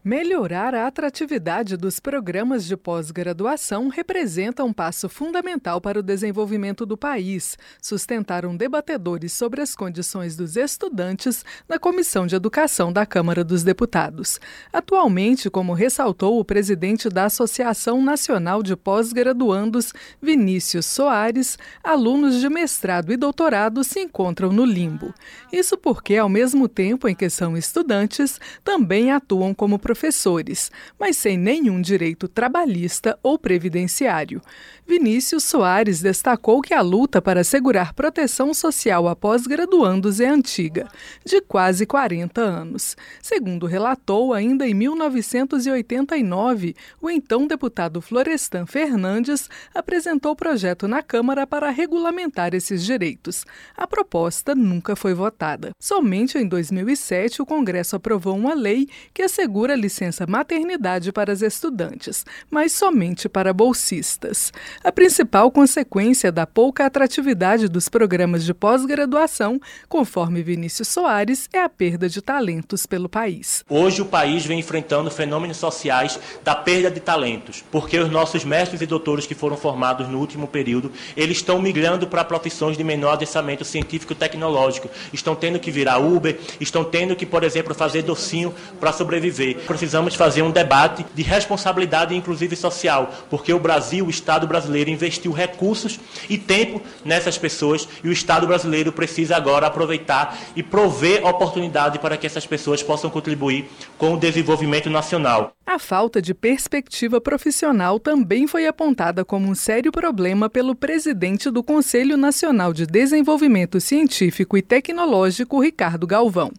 Melhorar a atratividade dos programas de pós-graduação representa um passo fundamental para o desenvolvimento do país, sustentaram debatedores sobre as condições dos estudantes na Comissão de Educação da Câmara dos Deputados. Atualmente, como ressaltou o presidente da Associação Nacional de Pós-Graduandos, Vinícius Soares, alunos de mestrado e doutorado se encontram no limbo. Isso porque, ao mesmo tempo em que são estudantes, também atuam como professores mas sem nenhum direito trabalhista ou previdenciário. Vinícius Soares destacou que a luta para assegurar proteção social a pós-graduandos é antiga, de quase 40 anos. Segundo relatou, ainda em 1989, o então deputado Florestan Fernandes apresentou projeto na Câmara para regulamentar esses direitos. A proposta nunca foi votada. Somente em 2007, o Congresso aprovou uma lei que assegura licença maternidade para as estudantes, mas somente para bolsistas. A principal consequência da pouca atratividade dos programas de pós-graduação, conforme Vinícius Soares, é a perda de talentos pelo país.
Hoje o país vem enfrentando fenômenos sociais da perda de talentos, porque os nossos mestres e doutores que foram formados no último período, eles estão migrando para profissões de menor adensamento científico e tecnológico, estão tendo que virar Uber, estão tendo que, por exemplo, fazer docinho para sobreviver. Precisamos fazer um debate de responsabilidade, inclusive social, porque o Brasil, o Estado brasileiro, investiu recursos e tempo nessas pessoas e o Estado brasileiro precisa agora aproveitar e prover oportunidade para que essas pessoas possam contribuir com o desenvolvimento nacional.
A falta de perspectiva profissional também foi apontada como um sério problema pelo presidente do Conselho Nacional de Desenvolvimento Científico e Tecnológico, Ricardo Galvão.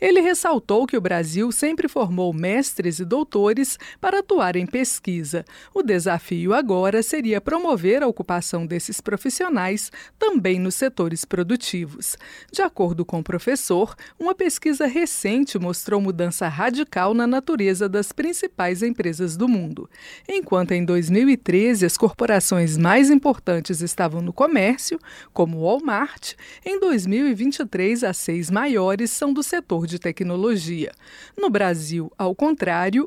Ele ressaltou que o Brasil sempre formou mestres e doutores para atuar em pesquisa. O desafio agora seria promover a ocupação desses profissionais também nos setores produtivos. De acordo com o professor, uma pesquisa recente mostrou mudança radical na natureza das principais empresas do mundo. Enquanto em 2013 as corporações mais importantes estavam no comércio, como Walmart, em 2023 as seis maiores são do setor de tecnologia. No Brasil, ao contrário,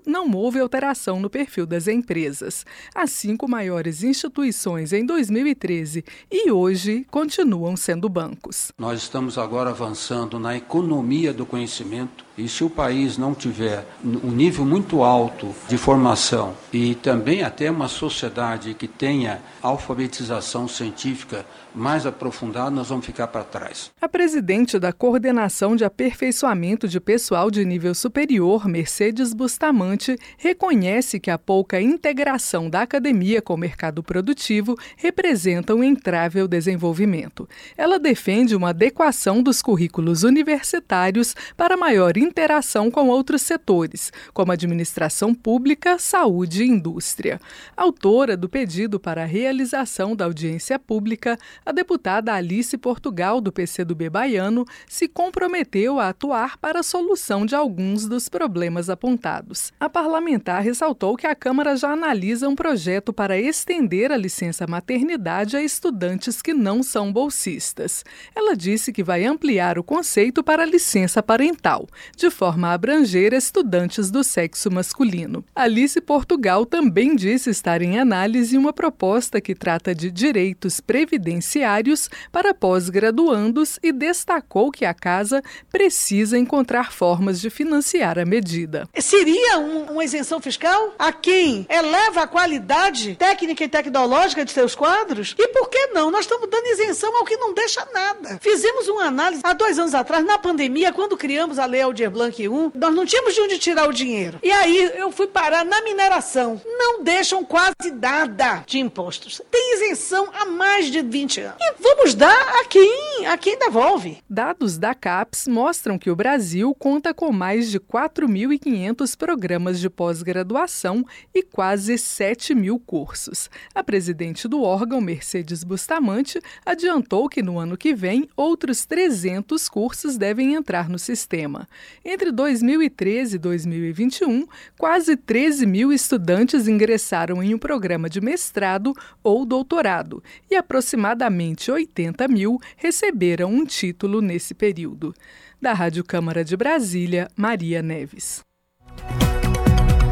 não houve alteração no perfil das empresas. As cinco maiores instituições em 2013 e hoje continuam sendo bancos.
Nós estamos agora avançando na economia do conhecimento e se o país não tiver um nível muito alto de formação e também até uma sociedade que tenha alfabetização científica mais aprofundada, nós vamos ficar para trás.
A presidente da Coordenação de Aperfeiçoamento de Pessoal de Nível Superior, Mercedes Bustamante, reconhece que a pouca integração da academia com o mercado produtivo representa um entrave ao desenvolvimento. Ela defende uma adequação dos currículos universitários para maior interação com outros setores, como administração pública, saúde e indústria. Autora do pedido para a realização da audiência pública, a deputada Alice Portugal, do PCdoB baiano, se comprometeu a atuar para a solução de alguns dos problemas apontados. A parlamentar ressaltou que a Câmara já analisa um projeto para estender a licença maternidade a estudantes que não são bolsistas. Ela disse que vai ampliar o conceito para a licença parental, de forma a abranger estudantes do sexo masculino. Alice Portugal também disse estar em análise uma proposta que trata de direitos previdenciários para pós-graduandos e destacou que a casa precisa encontrar formas de financiar a medida.
Seria um, uma isenção fiscal a quem eleva a qualidade técnica e tecnológica de seus quadros? E por que não? Nós estamos dando isenção ao que não deixa nada. Fizemos uma análise há dois anos atrás, na pandemia, quando criamos a Lei Aldir Blanc 1, nós não tínhamos de onde tirar o dinheiro. E aí eu fui parar na mineração. Não deixam quase nada de impostos. Tem isenção há mais de 20 anos. E vamos dar a quem, a quem devolve.
Dados da CAPES mostram que o Brasil conta com mais de 4.500 programas de pós-graduação e quase 7 mil cursos. A presidente do órgão, Mercedes Bustamante, adiantou que no ano que vem outros 300 cursos devem entrar no sistema. Entre 2013 e 2021, quase 13 mil estudantes ingressaram em um programa de mestrado ou doutorado e aproximadamente 80 mil receberam um título nesse período. Da Rádio Câmara de Brasília, Maria Neves.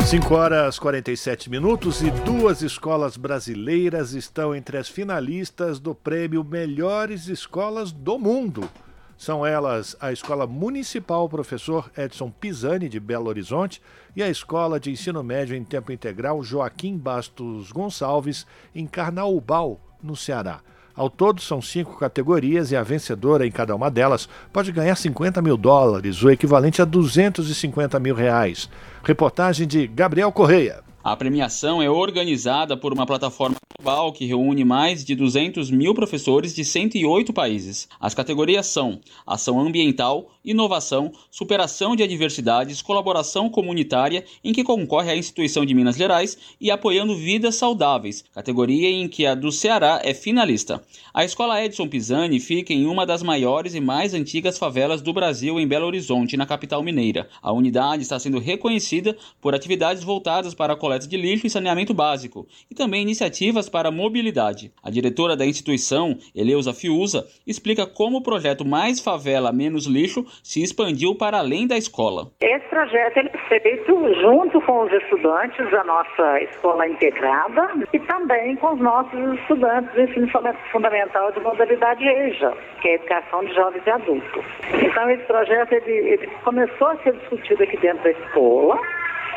5 horas 47 minutos e duas escolas brasileiras estão entre as finalistas do prêmio Melhores Escolas do Mundo. São elas a Escola Municipal Professor Edson Pisani, de Belo Horizonte, e a Escola de Ensino Médio em Tempo Integral Joaquim Bastos Gonçalves, em Carnaubal, no Ceará. Ao todo, são cinco categorias e a vencedora em cada uma delas pode ganhar 50 mil dólares, o equivalente a 250 mil reais. Reportagem de Gabriel Correia.
A premiação é organizada por uma plataforma global que reúne mais de 200 mil professores de 108 países. As categorias são ação ambiental, inovação, superação de adversidades, colaboração comunitária, em que concorre a instituição de Minas Gerais, e apoiando vidas saudáveis, categoria em que a do Ceará é finalista. A escola Edson Pisani fica em uma das maiores e mais antigas favelas do Brasil, em Belo Horizonte, na capital mineira. A unidade está sendo reconhecida por atividades voltadas para a coleta de lixo e saneamento básico, e também iniciativas para a mobilidade. A diretora da instituição, Eleusa Fiuza, explica como o projeto Mais Favela Menos Lixo se expandiu para além da escola.
Esse projeto é feito junto com os estudantes da nossa escola integrada e também com os nossos estudantes do ensino fundamental de modalidade EJA, que é a Educação de Jovens e Adultos. Então esse projeto ele, ele começou a ser discutido aqui dentro da escola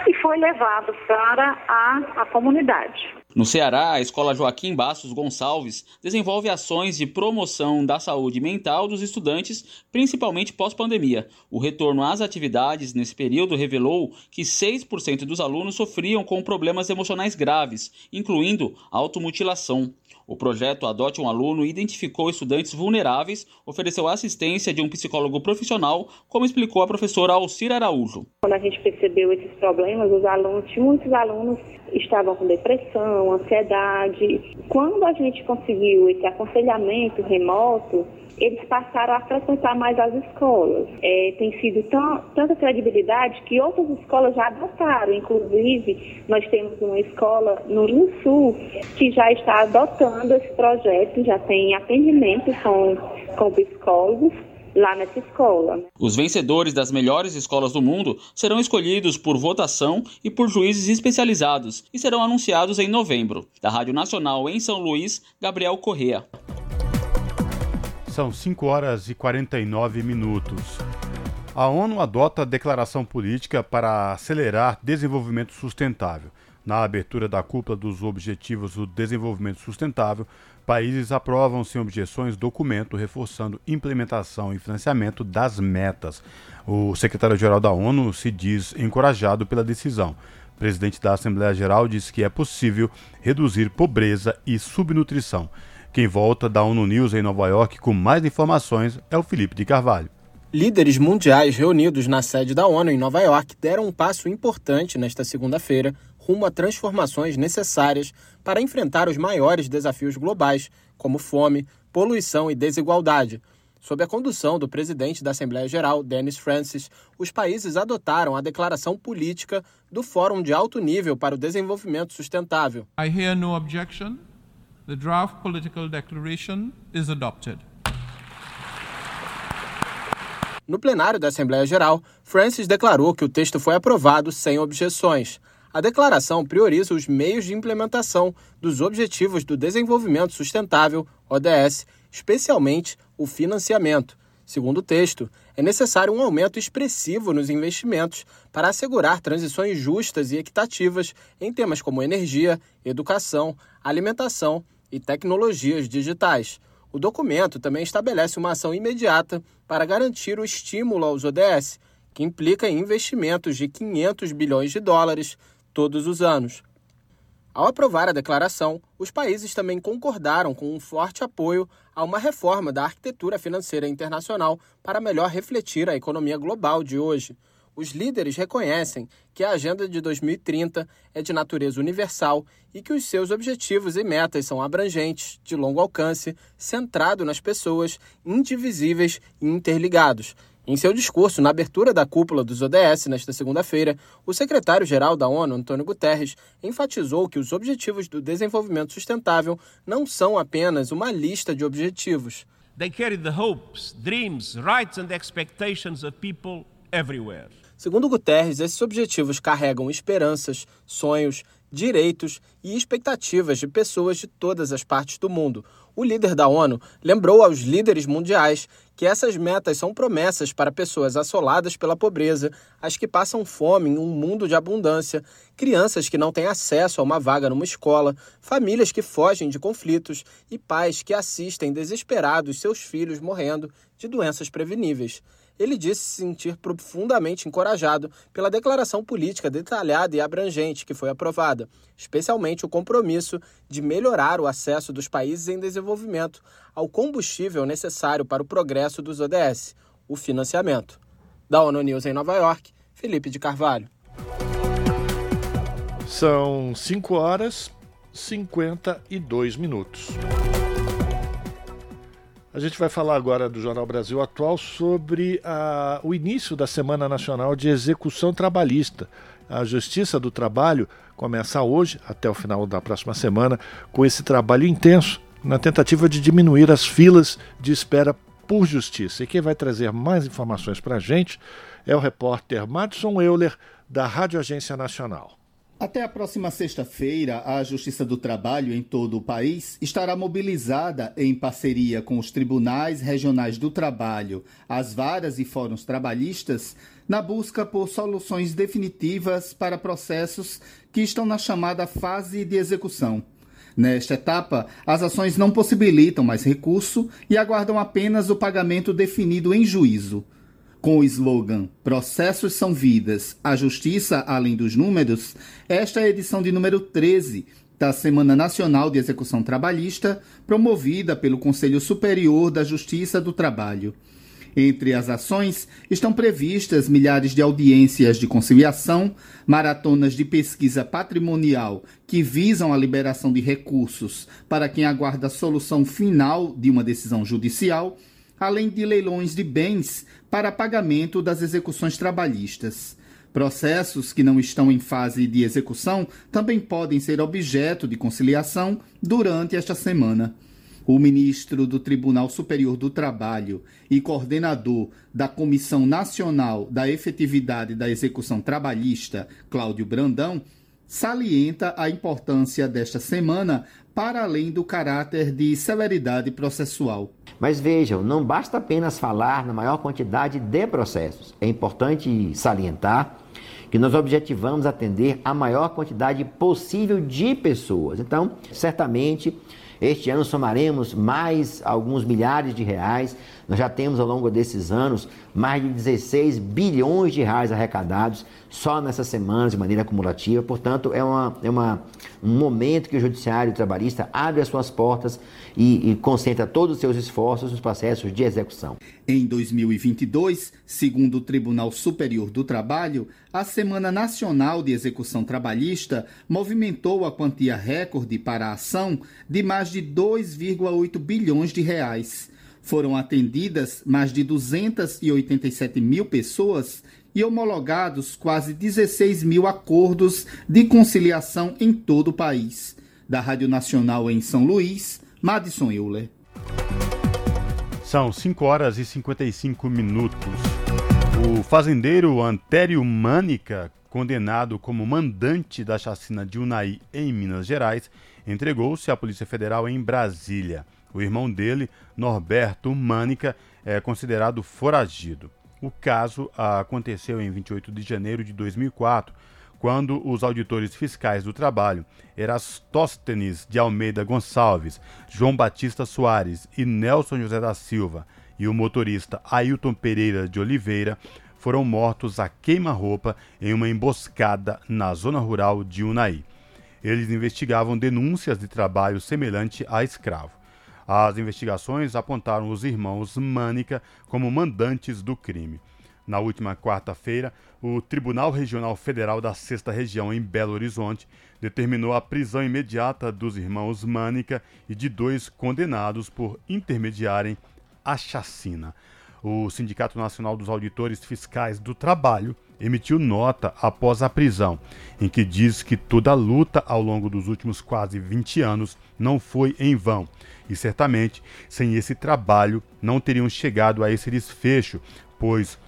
e foi levado para a, a comunidade.
No Ceará, a Escola Joaquim Bastos Gonçalves desenvolve ações de promoção da saúde mental dos estudantes, principalmente pós-pandemia. O retorno às atividades nesse período revelou que 6% dos alunos sofriam com problemas emocionais graves, incluindo automutilação. O projeto Adote um Aluno identificou estudantes vulneráveis, ofereceu assistência de um psicólogo profissional, como explicou a professora Alcira Araújo.
Quando a gente percebeu esses problemas, os alunos, muitos alunos estavam com depressão, ansiedade. Quando a gente conseguiu esse aconselhamento remoto, eles passaram a frequentar mais as escolas. É, tem sido tanta credibilidade que outras escolas já adotaram. Inclusive, nós temos uma escola no Rio Sul que já está adotando esse projeto, já tem atendimento com, com psicólogos lá nessa escola.
Os vencedores das melhores escolas do mundo serão escolhidos por votação e por juízes especializados e serão anunciados em novembro. Da Rádio Nacional em São Luís, Gabriel Correa.
São 5 horas e 49 minutos. A ONU adota a declaração política para acelerar desenvolvimento sustentável. Na abertura da cúpula dos Objetivos do Desenvolvimento Sustentável, países aprovam sem objeções documento reforçando implementação e financiamento das metas. O secretário-geral da ONU se diz encorajado pela decisão. O presidente da Assembleia Geral diz que é possível reduzir pobreza e subnutrição. Quem volta da ONU News em Nova York com mais informações é o Felipe de Carvalho.
Líderes mundiais reunidos na sede da ONU em Nova York deram um passo importante nesta segunda-feira rumo a transformações necessárias para enfrentar os maiores desafios globais, como fome, poluição e desigualdade. Sob a condução do presidente da Assembleia Geral, Dennis Francis, os países adotaram a declaração política do Fórum de Alto Nível para o Desenvolvimento Sustentável.
I hear no objection. The draft political declaration is adopted.
No plenário da Assembleia Geral, Francis declarou que o texto foi aprovado sem objeções. A declaração prioriza os meios de implementação dos Objetivos do Desenvolvimento Sustentável, ODS, especialmente o financiamento. Segundo o texto, é necessário um aumento expressivo nos investimentos para assegurar transições justas e equitativas em temas como energia, educação, alimentação e tecnologias digitais. O documento também estabelece uma ação imediata para garantir o estímulo aos ODS, que implica investimentos de 500 bilhões de dólares todos os anos. Ao aprovar a declaração, os países também concordaram com um forte apoio a uma reforma da arquitetura financeira internacional para melhor refletir a economia global de hoje. Os líderes reconhecem que a Agenda de 2030 é de natureza universal e que os seus objetivos e metas são abrangentes, de longo alcance, centrado nas pessoas, indivisíveis e interligados. Em seu discurso na abertura da cúpula dos ODS nesta segunda-feira, o secretário-geral da ONU, Antônio Guterres, enfatizou que os Objetivos do Desenvolvimento Sustentável não são apenas uma lista de objetivos.
They carry the hopes, dreams, rights and expectations of people everywhere.
Segundo Guterres, esses objetivos carregam esperanças, sonhos, direitos e expectativas de pessoas de todas as partes do mundo. O líder da ONU lembrou aos líderes mundiais que essas metas são promessas para pessoas assoladas pela pobreza, as que passam fome em um mundo de abundância, crianças que não têm acesso a uma vaga numa escola, famílias que fogem de conflitos e pais que assistem desesperados seus filhos morrendo de doenças preveníveis ele disse se sentir profundamente encorajado pela declaração política detalhada e abrangente que foi aprovada, especialmente o compromisso de melhorar o acesso dos países em desenvolvimento ao combustível necessário para o progresso dos ODS, o financiamento. Da ONU News em Nova York, Felipe de Carvalho.
São 5 horas 52 minutos. A gente vai falar agora do Jornal Brasil Atual sobre a, o início da Semana Nacional de Execução Trabalhista. A Justiça do Trabalho começa hoje, até o final da próxima semana, com esse trabalho intenso na tentativa de diminuir as filas de espera por justiça. E quem vai trazer mais informações para a gente é o repórter Madison Euler, da Rádio Agência Nacional.
Até a próxima sexta-feira, a Justiça do Trabalho em todo o país estará mobilizada em parceria com os tribunais regionais do trabalho, as varas e fóruns trabalhistas, na busca por soluções definitivas para processos que estão na chamada fase de execução. Nesta etapa, as ações não possibilitam mais recurso e aguardam apenas o pagamento definido em juízo. Com o slogan Processos são vidas, a justiça além dos números, esta é a edição de número 13 da Semana Nacional de Execução Trabalhista, promovida pelo Conselho Superior da Justiça do Trabalho. Entre as ações estão previstas milhares de audiências de conciliação, maratonas de pesquisa patrimonial que visam a liberação de recursos para quem aguarda a solução final de uma decisão judicial, além de leilões de bens para pagamento das execuções trabalhistas. Processos que não estão em fase de execução também podem ser objeto de conciliação durante esta semana. O ministro do Tribunal Superior do Trabalho e coordenador da Comissão Nacional da Efetividade da Execução Trabalhista, Cláudio Brandão, salienta a importância desta semana para além do caráter de celeridade processual.
Mas vejam, não basta apenas falar na maior quantidade de processos. É importante salientar que nós objetivamos atender a maior quantidade possível de pessoas. Então, certamente, este ano somaremos mais alguns milhares de reais. Nós já temos ao longo desses anos mais de 16 bilhões de reais arrecadados só nessas semanas de maneira acumulativa. Portanto, é, uma, é uma, um momento que o Judiciário Trabalhista abre as suas portas e, e concentra todos os seus esforços nos processos de execução.
Em 2022, segundo o Tribunal Superior do Trabalho, a Semana Nacional de Execução Trabalhista movimentou a quantia recorde para a ação de mais de 2,8 bilhões de reais. Foram atendidas mais de 287 mil pessoas e homologados quase 16 mil acordos de conciliação em todo o país. Da Rádio Nacional em São Luís, Madison Euler.
São 5 horas e 55 minutos. O fazendeiro Antério Mânica, condenado como mandante da chacina de Unai em Minas Gerais, entregou-se à Polícia Federal em Brasília. O irmão dele, Norberto Mânica, é considerado foragido. O caso aconteceu em 28 de janeiro de 2004, quando os auditores fiscais do trabalho, Erastóstenes de Almeida Gonçalves, João Batista Soares e Nelson José da Silva, e o motorista Ailton Pereira de Oliveira, foram mortos a queima-roupa em uma emboscada na zona rural de Unai. Eles investigavam denúncias de trabalho semelhante a escravo. As investigações apontaram os irmãos Mânica como mandantes do crime. Na última quarta-feira, o Tribunal Regional Federal da Sexta Região, em Belo Horizonte, determinou a prisão imediata dos irmãos Mânica e de dois condenados por intermediarem a chacina. O Sindicato Nacional dos Auditores Fiscais do Trabalho emitiu nota após a prisão, em que diz que toda a luta ao longo dos últimos quase 20 anos não foi em vão. E certamente, sem esse trabalho, não teriam chegado a esse desfecho, pois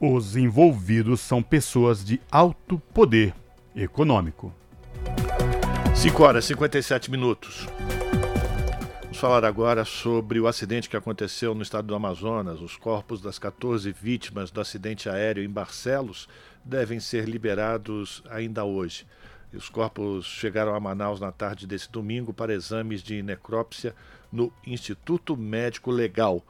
os envolvidos são pessoas de alto poder econômico.
5 horas e 57 minutos. Vamos falar agora sobre o acidente que aconteceu no estado do Amazonas. Os corpos das 14 vítimas do acidente aéreo em Barcelos devem ser liberados ainda hoje. Os corpos chegaram a Manaus na tarde desse domingo para exames de necrópsia no Instituto Médico Legal.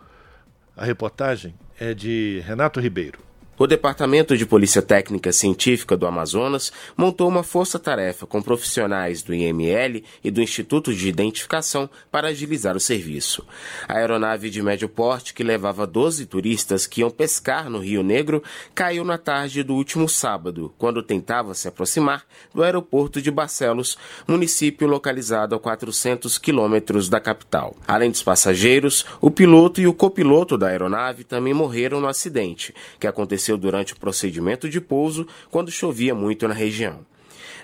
A reportagem é de Renato Ribeiro.
O Departamento de Polícia Técnica Científica do Amazonas montou uma força-tarefa com profissionais do IML e do Instituto de Identificação para agilizar o serviço. A aeronave de médio porte, que levava 12 turistas que iam pescar no Rio Negro, caiu na tarde do último sábado, quando tentava se aproximar do aeroporto de Barcelos, município localizado a 400 quilômetros da capital. Além dos passageiros, o piloto e o copiloto da aeronave também morreram no acidente, que aconteceu aconteceu durante o procedimento de pouso quando chovia muito na região.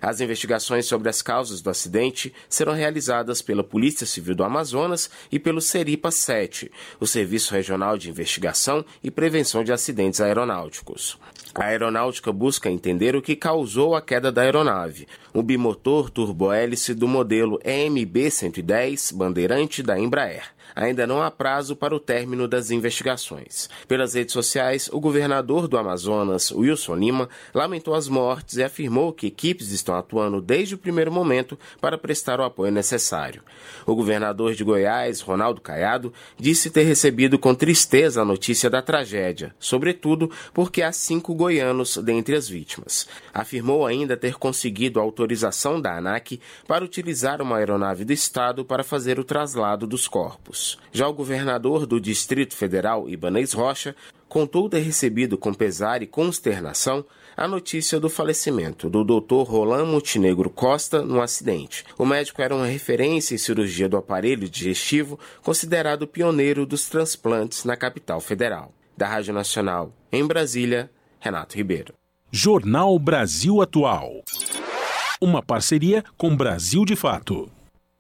As investigações sobre as causas do acidente serão realizadas pela Polícia Civil do Amazonas e pelo Seripa 7, o Serviço Regional de Investigação e Prevenção de Acidentes Aeronáuticos. A aeronáutica busca entender o que causou a queda da aeronave, um bimotor turbohélice do modelo EMB-110 Bandeirante da Embraer ainda não há prazo para o término das investigações. Pelas redes sociais, o governador do Amazonas, Wilson Lima, lamentou as mortes e afirmou que equipes estão atuando desde o primeiro momento para prestar o apoio necessário. O governador de Goiás, Ronaldo Caiado, disse ter recebido com tristeza a notícia da tragédia, sobretudo porque há cinco goianos dentre as vítimas. Afirmou ainda ter conseguido a autorização da ANAC para utilizar uma aeronave do Estado para fazer o traslado dos corpos. Já o governador do Distrito Federal, Ibanez Rocha, contou ter recebido com pesar e consternação a notícia do falecimento do Dr. Roland Montenegro Costa no acidente. O médico era uma referência em cirurgia do aparelho digestivo, considerado pioneiro dos transplantes na capital federal. Da Rádio Nacional, em Brasília, Renato Ribeiro.
Jornal Brasil Atual. Uma parceria com Brasil de Fato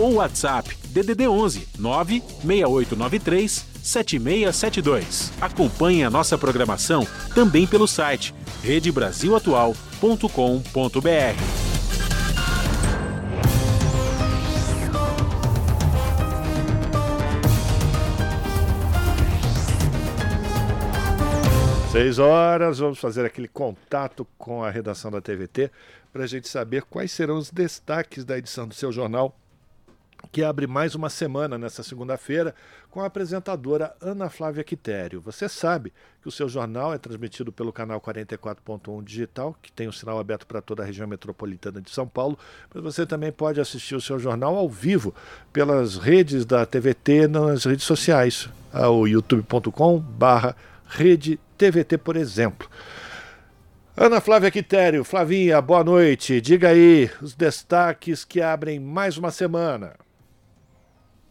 ou WhatsApp DDD 11 96893 7672. Acompanhe a nossa programação também pelo site redebrasilatual.com.br.
Seis horas, vamos fazer aquele contato com a redação da TVT para a gente saber quais serão os destaques da edição do seu jornal que abre mais uma semana nessa segunda-feira com a apresentadora Ana Flávia Quitério. Você sabe que o seu jornal é transmitido pelo canal 44.1 digital, que tem o um sinal aberto para toda a região metropolitana de São Paulo, mas você também pode assistir o seu jornal ao vivo pelas redes da TVT nas redes sociais, o youtube.com/barra rede TVT, por exemplo. Ana Flávia Quitério, Flavinha, boa noite. Diga aí os destaques que abrem mais uma semana.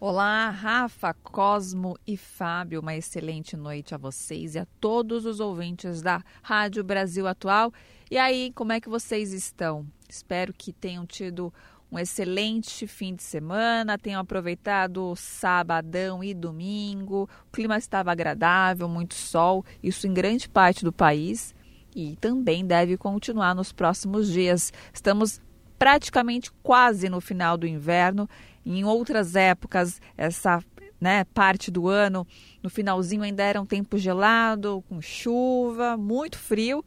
Olá, Rafa, Cosmo e Fábio. Uma excelente noite a vocês e a todos os ouvintes da Rádio Brasil Atual. E aí, como é que vocês estão? Espero que tenham tido um excelente fim de semana, tenham aproveitado sabadão e domingo. O clima estava agradável, muito sol, isso em grande parte do país e também deve continuar nos próximos dias. Estamos praticamente quase no final do inverno em outras épocas, essa né, parte do ano, no finalzinho ainda era um tempo gelado, com chuva, muito frio,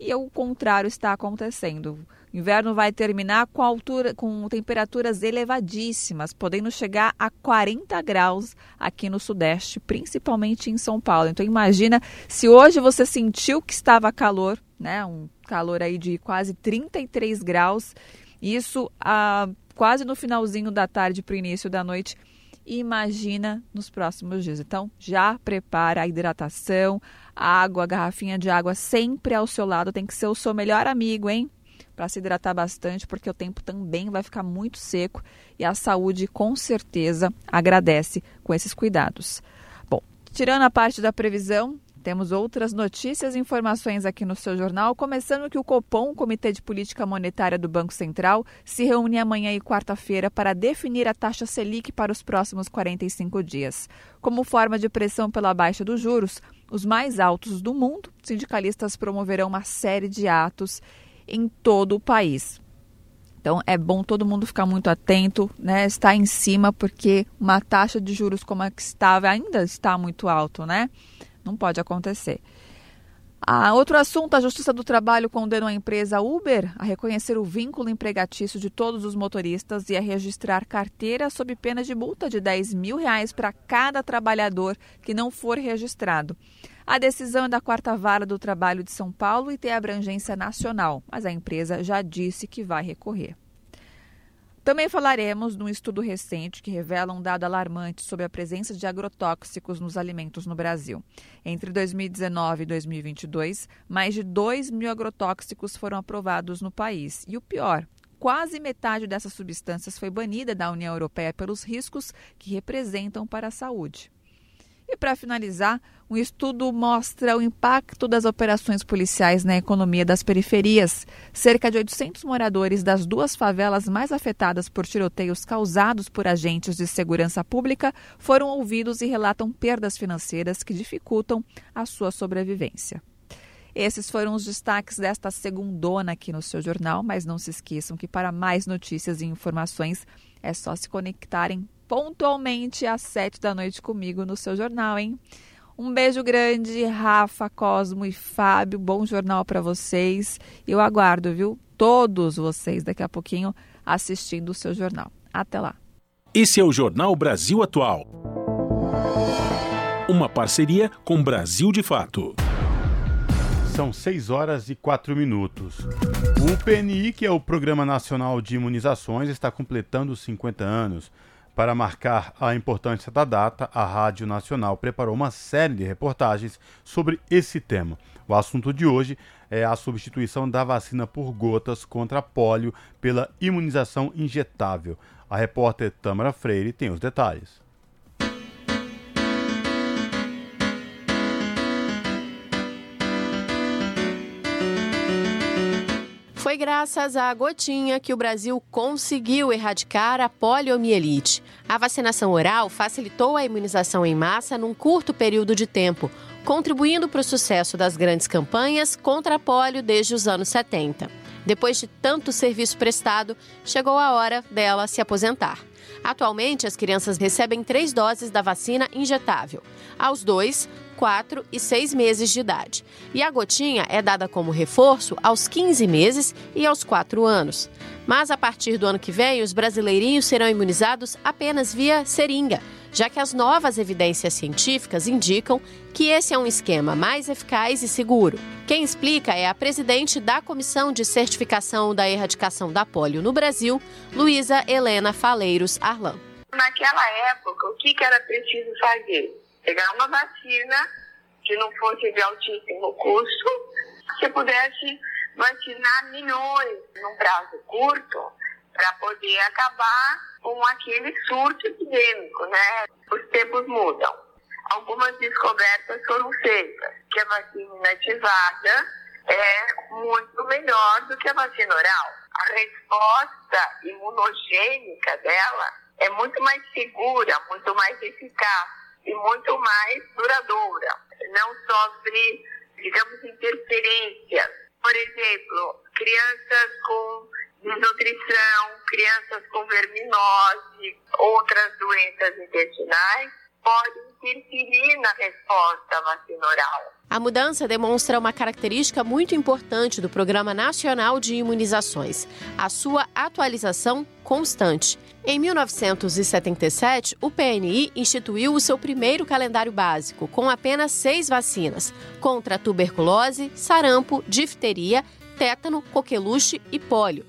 e o contrário está acontecendo. O inverno vai terminar com altura, com temperaturas elevadíssimas, podendo chegar a 40 graus aqui no Sudeste, principalmente em São Paulo. Então imagina se hoje você sentiu que estava calor, né, um calor aí de quase 33 graus, isso a quase no finalzinho da tarde para o início da noite. Imagina nos próximos dias. Então, já prepara a hidratação, a água, a garrafinha de água sempre ao seu lado. Tem que ser o seu melhor amigo, hein? Para se hidratar bastante, porque o tempo também vai ficar muito seco e a saúde, com certeza, agradece com esses cuidados. Bom, tirando a parte da previsão, temos outras notícias e informações aqui no seu jornal, começando que o Copom, Comitê de Política Monetária do Banco Central, se reúne amanhã e quarta-feira para definir a taxa Selic para os próximos 45 dias. Como forma de pressão pela baixa dos juros, os mais altos do mundo, sindicalistas promoverão uma série de atos em todo o país. Então é bom todo mundo ficar muito atento, né? Estar em cima, porque uma taxa de juros como a que estava ainda está muito alto, né? Não pode acontecer. Ah, outro assunto, a Justiça do Trabalho condenou a empresa Uber a reconhecer o vínculo empregatício de todos os motoristas e a registrar carteira sob pena de multa de 10 mil reais para cada trabalhador que não for registrado. A decisão é da Quarta Vara do Trabalho de São Paulo e tem abrangência nacional, mas a empresa já disse que vai recorrer. Também falaremos de um estudo recente que revela um dado alarmante sobre a presença de agrotóxicos nos alimentos no Brasil. Entre 2019 e 2022, mais de 2 mil agrotóxicos foram aprovados no país. E o pior, quase metade dessas substâncias foi banida da União Europeia pelos riscos que representam para a saúde. E para finalizar, um estudo mostra o impacto das operações policiais na economia das periferias. Cerca de 800 moradores das duas favelas mais afetadas por tiroteios causados por agentes de segurança pública foram ouvidos e relatam perdas financeiras que dificultam a sua sobrevivência. Esses foram os destaques desta segundona aqui no seu jornal, mas não se esqueçam que para mais notícias e informações é só se conectarem pontualmente às sete da noite comigo no seu jornal, hein? Um beijo grande, Rafa, Cosmo e Fábio. Bom jornal para vocês. Eu aguardo, viu? Todos vocês daqui a pouquinho assistindo o seu jornal. Até lá.
Esse é o Jornal Brasil Atual. Uma parceria com Brasil de Fato.
São 6 horas e 4 minutos. O PNI, que é o Programa Nacional de Imunizações, está completando 50 anos. Para marcar a importância da data, a Rádio Nacional preparou uma série de reportagens sobre esse tema. O assunto de hoje é a substituição da vacina por gotas contra pólio pela imunização injetável. A repórter Tamara Freire tem os detalhes.
Foi graças à gotinha que o Brasil conseguiu erradicar a poliomielite. A vacinação oral facilitou a imunização em massa num curto período de tempo, contribuindo para o sucesso das grandes campanhas contra a polio desde os anos 70. Depois de tanto serviço prestado, chegou a hora dela se aposentar. Atualmente, as crianças recebem três doses da vacina injetável. Aos dois, 4 e 6 meses de idade. E a gotinha é dada como reforço aos 15 meses e aos 4 anos. Mas a partir do ano que vem, os brasileirinhos serão imunizados apenas via seringa, já que as novas evidências científicas indicam que esse é um esquema mais eficaz e seguro. Quem explica é a presidente da Comissão de Certificação da Erradicação da Polio no Brasil, Luísa Helena Faleiros Arlan.
Naquela época, o que era preciso fazer? Pegar uma vacina que não fosse de altíssimo custo, que pudesse vacinar milhões num prazo curto para poder acabar com aquele surto epidêmico, né? Os tempos mudam. Algumas descobertas foram feitas, que a vacina inativada é muito melhor do que a vacina oral. A resposta imunogênica dela é muito mais segura, muito mais eficaz e muito mais duradoura. Não sofre, digamos, interferências. Por exemplo, crianças com desnutrição, crianças com verminose, outras doenças intestinais, podem interferir na resposta à vacina oral.
A mudança demonstra uma característica muito importante do Programa Nacional de Imunizações: a sua atualização constante. Em 1977, o PNI instituiu o seu primeiro calendário básico, com apenas seis vacinas contra tuberculose, sarampo, difteria, tétano, coqueluche e pólio.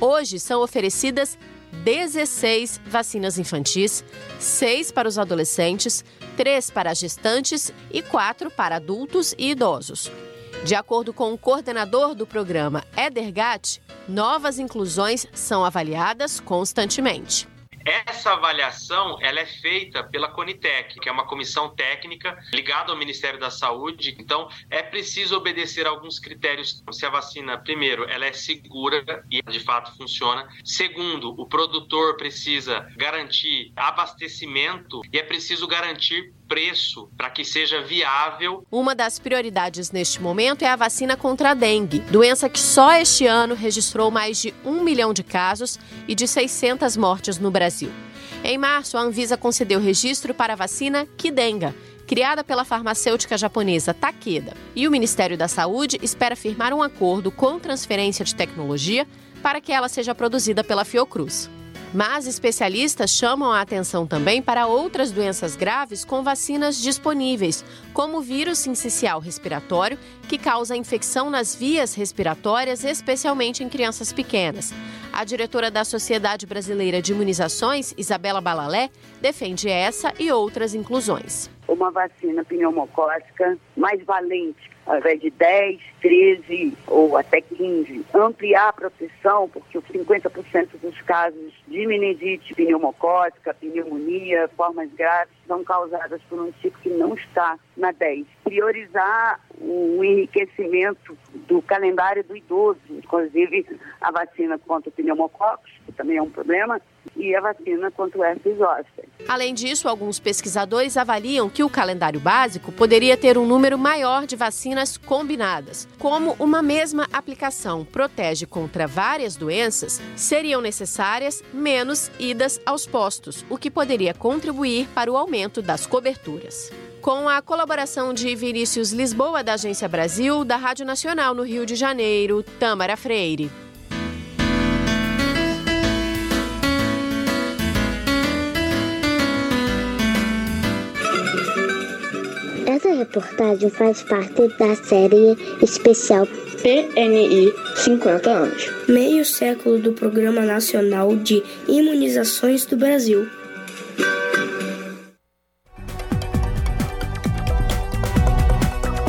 Hoje são oferecidas 16 vacinas infantis, 6 para os adolescentes, 3 para gestantes e 4 para adultos e idosos. De acordo com o coordenador do programa, Eder Gatt, novas inclusões são avaliadas constantemente.
Essa avaliação ela é feita pela Conitec, que é uma comissão técnica ligada ao Ministério da Saúde. Então, é preciso obedecer alguns critérios. Se a vacina, primeiro, ela é segura e de fato funciona. Segundo, o produtor precisa garantir abastecimento e é preciso garantir preço para que seja viável.
Uma das prioridades neste momento é a vacina contra a dengue, doença que só este ano registrou mais de um milhão de casos e de 600 mortes no Brasil. Em março, a Anvisa concedeu registro para a vacina Kidenga, criada pela farmacêutica japonesa Takeda. E o Ministério da Saúde espera firmar um acordo com transferência de tecnologia para que ela seja produzida pela Fiocruz. Mas especialistas chamam a atenção também para outras doenças graves com vacinas disponíveis, como o vírus sincicial respiratório, que causa infecção nas vias respiratórias, especialmente em crianças pequenas. A diretora da Sociedade Brasileira de Imunizações, Isabela Balalé, defende essa e outras inclusões.
Uma vacina pneumocócica mais valente, ao invés de 10, 13 ou até 15. Ampliar a proteção, porque 50% dos casos de meningite pneumocócica, pneumonia, formas graves, são causadas por um tipo que não está na 10. Priorizar o enriquecimento do calendário do idoso, inclusive a vacina contra o pneumococos, que também é um problema, e a vacina contra o herpes zoster.
Além disso, alguns pesquisadores avaliam que o calendário básico poderia ter um número maior de vacinas combinadas. Como uma mesma aplicação protege contra várias doenças, seriam necessárias menos idas aos postos, o que poderia contribuir para o aumento das coberturas com a colaboração de Vinícius Lisboa, da Agência Brasil, da Rádio Nacional no Rio de Janeiro, Tâmara Freire.
Essa reportagem faz parte da série especial PNI 50 anos. Meio século do Programa Nacional de Imunizações do Brasil.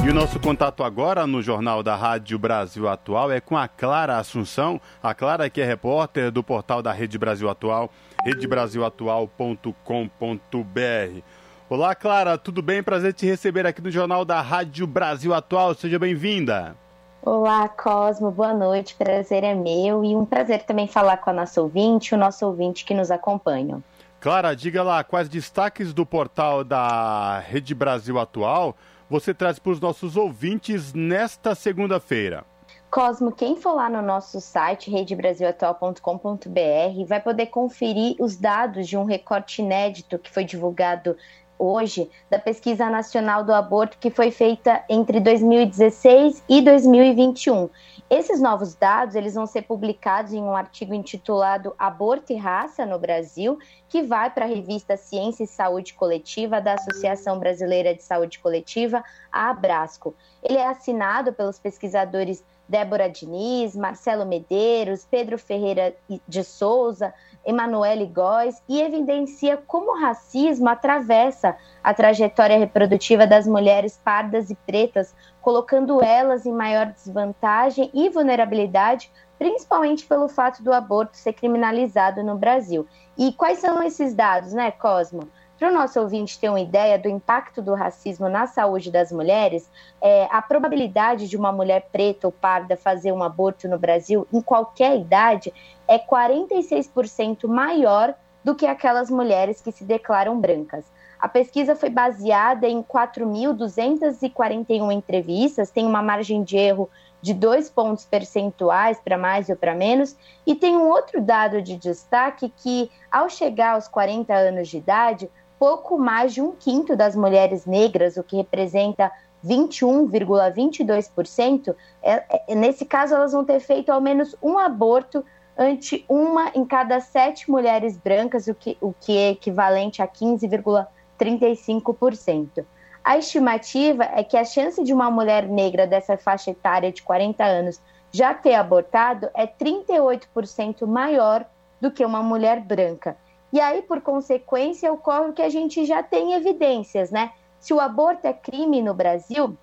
E o nosso contato agora no Jornal da Rádio Brasil Atual é com a Clara Assunção. A Clara que é repórter do portal da Rede Brasil Atual, redebrasilatual.com.br. Olá, Clara, tudo bem? Prazer te receber aqui no Jornal da Rádio Brasil Atual. Seja bem-vinda.
Olá, Cosmo, boa noite. Prazer é meu e um prazer também falar com a nossa ouvinte, o nosso ouvinte que nos acompanha.
Clara, diga lá quais destaques do portal da Rede Brasil Atual você traz para os nossos ouvintes nesta segunda-feira?
Cosmo, quem for lá no nosso site redebrasilatual.com.br vai poder conferir os dados de um recorte inédito que foi divulgado hoje da Pesquisa Nacional do Aborto que foi feita entre 2016 e 2021. Esses novos dados eles vão ser publicados em um artigo intitulado Aborto e Raça no Brasil, que vai para a revista Ciência e Saúde Coletiva da Associação Brasileira de Saúde Coletiva, a Abrasco. Ele é assinado pelos pesquisadores Débora Diniz, Marcelo Medeiros, Pedro Ferreira de Souza, Emanuele Góes e evidencia como o racismo atravessa a trajetória reprodutiva das mulheres pardas e pretas, colocando elas em maior desvantagem e vulnerabilidade, principalmente pelo fato do aborto ser criminalizado no Brasil. E quais são esses dados, né, Cosmo? Para o nosso ouvinte ter uma ideia do impacto do racismo na saúde das mulheres, é, a probabilidade de uma mulher preta ou parda fazer um aborto no Brasil, em qualquer idade, é 46% maior do que aquelas mulheres que se declaram brancas. A pesquisa foi baseada em 4.241 entrevistas, tem uma margem de erro de dois pontos percentuais para mais ou para menos, e tem um outro dado de destaque que, ao chegar aos 40 anos de idade, pouco mais de um quinto das mulheres negras, o que representa 21,22%, é, é, nesse caso elas vão ter feito ao menos um aborto ante uma em cada sete mulheres brancas, o que, o que é equivalente a 15,35%. A estimativa é que a chance de uma mulher negra dessa faixa etária de 40 anos já ter abortado é 38% maior do que uma mulher branca. E aí, por consequência, ocorre o que a gente já tem evidências, né? Se o aborto é crime no Brasil,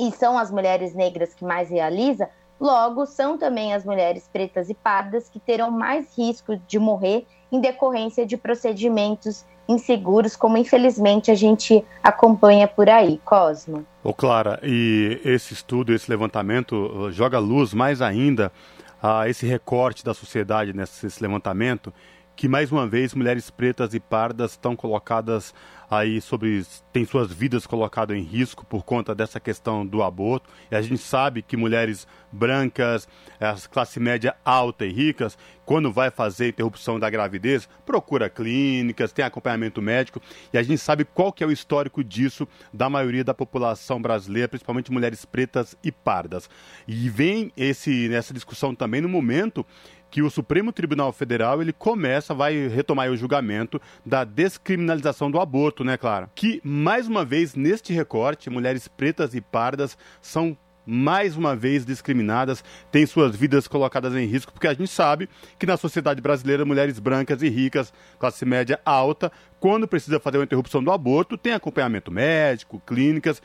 e são as mulheres negras que mais realizam, logo são também as mulheres pretas e pardas que terão mais risco de morrer em decorrência de procedimentos inseguros, como infelizmente a gente acompanha por aí, Cosmo.
Ô Clara, e esse estudo, esse levantamento uh, joga luz mais ainda a esse recorte da sociedade nesse levantamento que mais uma vez mulheres pretas e pardas estão colocadas aí sobre tem suas vidas colocadas em risco por conta dessa questão do aborto. E a gente sabe que mulheres brancas, as classe média alta e ricas, quando vai fazer interrupção da gravidez, procura clínicas, tem acompanhamento médico, e a gente sabe qual que é o histórico disso da maioria da população brasileira, principalmente mulheres pretas e pardas. E vem esse nessa discussão também no momento que o Supremo Tribunal Federal ele começa, vai retomar o julgamento da descriminalização do aborto, né, Clara? Que, mais uma vez, neste recorte, mulheres pretas e pardas são mais uma vez discriminadas, têm suas vidas colocadas em risco, porque a gente sabe que na sociedade brasileira, mulheres brancas e ricas, classe média alta, quando precisa fazer uma interrupção do aborto, tem acompanhamento médico, clínicas.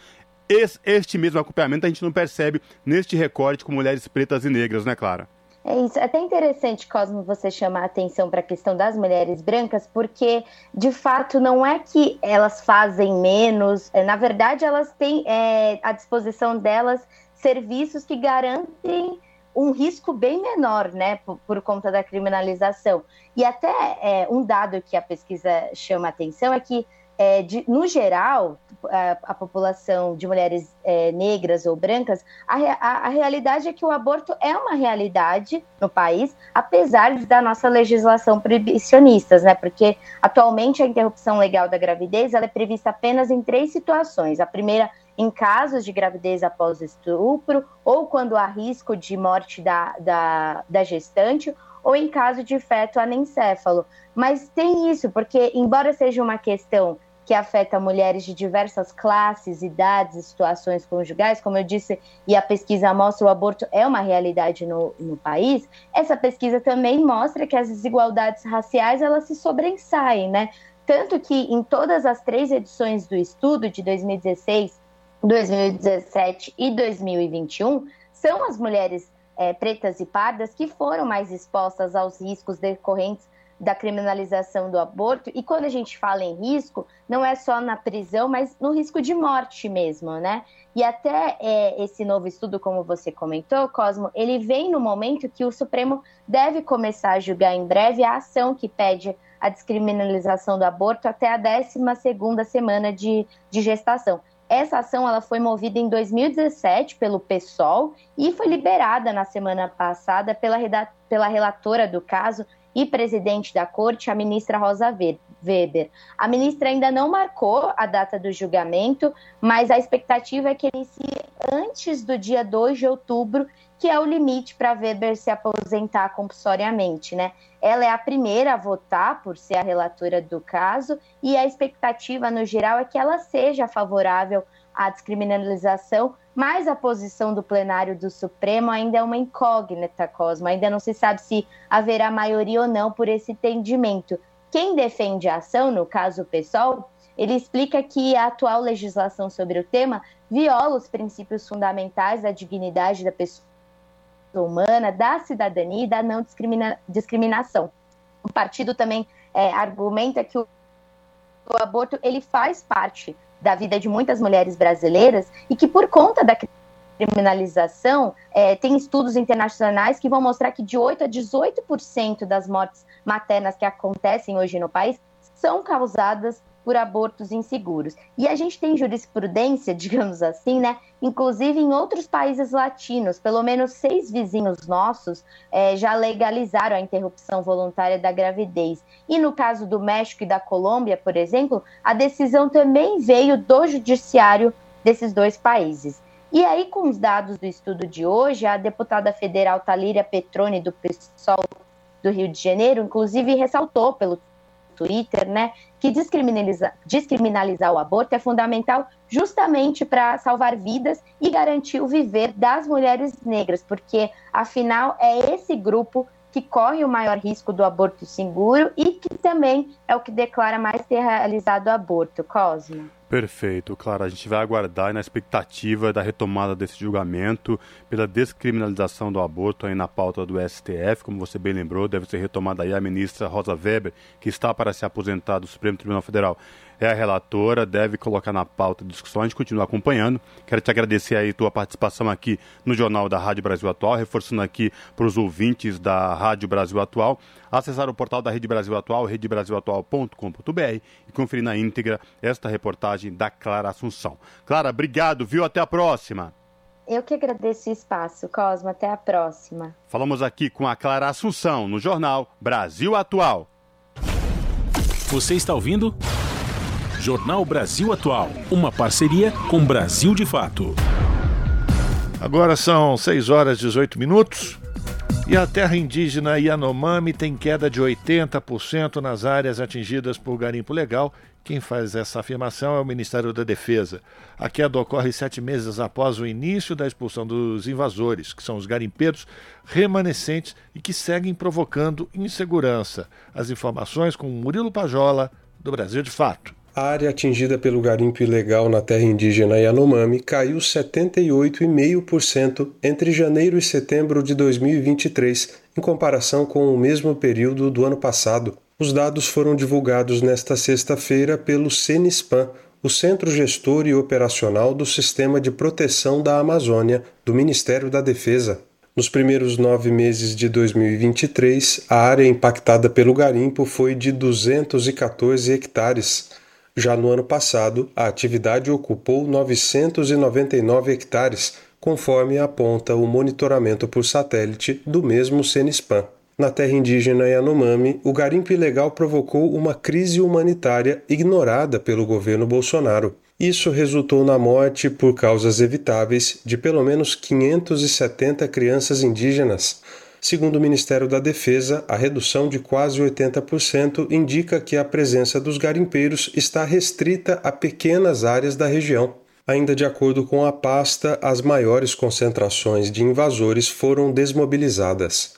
Este mesmo acompanhamento a gente não percebe neste recorte com mulheres pretas e negras, né, Clara?
É isso. Até interessante, Cosmo, você chamar a atenção para a questão das mulheres brancas, porque de fato não é que elas fazem menos, é, na verdade elas têm é, à disposição delas serviços que garantem um risco bem menor, né, por, por conta da criminalização. E até é, um dado que a pesquisa chama a atenção é que é, de, no geral, a, a, população de mulheres é, negras ou brancas, a, a, a, realidade é que o aborto é uma realidade no país, apesar da nossa legislação proibicionistas, né? Porque atualmente a interrupção legal da gravidez ela é prevista apenas em três situações. A primeira, em casos de gravidez após estupro, ou quando há risco de morte da, da, da gestante, ou em caso de feto anencéfalo. Mas tem isso, porque, embora seja uma questão que afeta mulheres de diversas classes, idades e situações conjugais, como eu disse, e a pesquisa mostra o aborto é uma realidade no, no país, essa pesquisa também mostra que as desigualdades raciais elas se sobressaem, né? Tanto que em todas as três edições do estudo de 2016, 2017 e 2021, são as mulheres é, pretas e pardas que foram mais expostas aos riscos decorrentes da criminalização do aborto. E quando a gente fala em risco, não é só na prisão, mas no risco de morte mesmo, né? E até é, esse novo estudo, como você comentou, Cosmo, ele vem no momento que o Supremo deve começar a julgar em breve a ação que pede a descriminalização do aborto até a 12 semana de, de gestação. Essa ação ela foi movida em 2017 pelo PSOL e foi liberada na semana passada pela, pela relatora do caso, e presidente da corte, a ministra Rosa Weber. A ministra ainda não marcou a data do julgamento, mas a expectativa é que inicie antes do dia 2 de outubro, que é o limite para Weber se aposentar compulsoriamente, né? Ela é a primeira a votar por ser a relatora do caso e a expectativa no geral é que ela seja favorável à descriminalização, mas a posição do plenário do Supremo ainda é uma incógnita, Cosmo. Ainda não se sabe se haverá maioria ou não por esse entendimento. Quem defende a ação, no caso o PSOL, ele explica que a atual legislação sobre o tema viola os princípios fundamentais da dignidade da pessoa humana, da cidadania e da não discrimina discriminação. O partido também é, argumenta que o, o aborto ele faz parte da vida de muitas mulheres brasileiras e que, por conta da criminalização, é, tem estudos internacionais que vão mostrar que de 8 a 18% das mortes maternas que acontecem hoje no país são causadas por abortos inseguros. E a gente tem jurisprudência, digamos assim, né? Inclusive em outros países latinos, pelo menos seis vizinhos nossos é, já legalizaram a interrupção voluntária da gravidez. E no caso do México e da Colômbia, por exemplo, a decisão também veio do judiciário desses dois países. E aí, com os dados do estudo de hoje, a deputada federal Talíria Petroni, do PSOL do Rio de Janeiro, inclusive ressaltou pelo Twitter, né, que descriminalizar, o aborto é fundamental justamente para salvar vidas e garantir o viver das mulheres negras, porque afinal é esse grupo que corre o maior risco do aborto seguro e que também é o que declara mais ter realizado aborto. Cosmo.
Perfeito, claro. A gente vai aguardar na expectativa da retomada desse julgamento pela descriminalização do aborto aí na pauta do STF, como você bem lembrou, deve ser retomada aí a ministra Rosa Weber, que está para se aposentar do Supremo Tribunal Federal. É a relatora, deve colocar na pauta de discussão, a gente continua acompanhando. Quero te agradecer aí tua participação aqui no Jornal da Rádio Brasil Atual, reforçando aqui para os ouvintes da Rádio Brasil Atual, acessar o portal da Rede Brasil Atual, redebrasilatual.com.br e conferir na íntegra esta reportagem da Clara Assunção. Clara, obrigado, viu? Até a próxima.
Eu que agradeço o espaço, Cosmo. Até a próxima.
Falamos aqui com a Clara Assunção no jornal Brasil Atual.
Você está ouvindo? Jornal Brasil Atual, uma parceria com Brasil de Fato.
Agora são 6 horas e 18 minutos. E a terra indígena Yanomami tem queda de 80% nas áreas atingidas por garimpo legal quem faz essa afirmação é o Ministério da Defesa. A queda ocorre sete meses após o início da expulsão dos invasores, que são os garimpeiros remanescentes e que seguem provocando insegurança. As informações com Murilo Pajola, do Brasil de Fato.
A área atingida pelo garimpo ilegal na terra indígena Yanomami caiu 78,5% entre janeiro e setembro de 2023, em comparação com o mesmo período do ano passado. Os dados foram divulgados nesta sexta-feira pelo CENISPAM, o Centro Gestor e Operacional do Sistema de Proteção da Amazônia do Ministério da Defesa. Nos primeiros nove meses de 2023, a área impactada pelo garimpo foi de 214 hectares. Já no ano passado, a atividade ocupou 999 hectares, conforme aponta o monitoramento por satélite do mesmo CENISPAM. Na terra indígena Yanomami, o garimpo ilegal provocou uma crise humanitária ignorada pelo governo Bolsonaro. Isso resultou na morte, por causas evitáveis, de pelo menos 570 crianças indígenas. Segundo o Ministério da Defesa, a redução de quase 80% indica que a presença dos garimpeiros está restrita a pequenas áreas da região. Ainda de acordo com a pasta, as maiores concentrações de invasores foram desmobilizadas.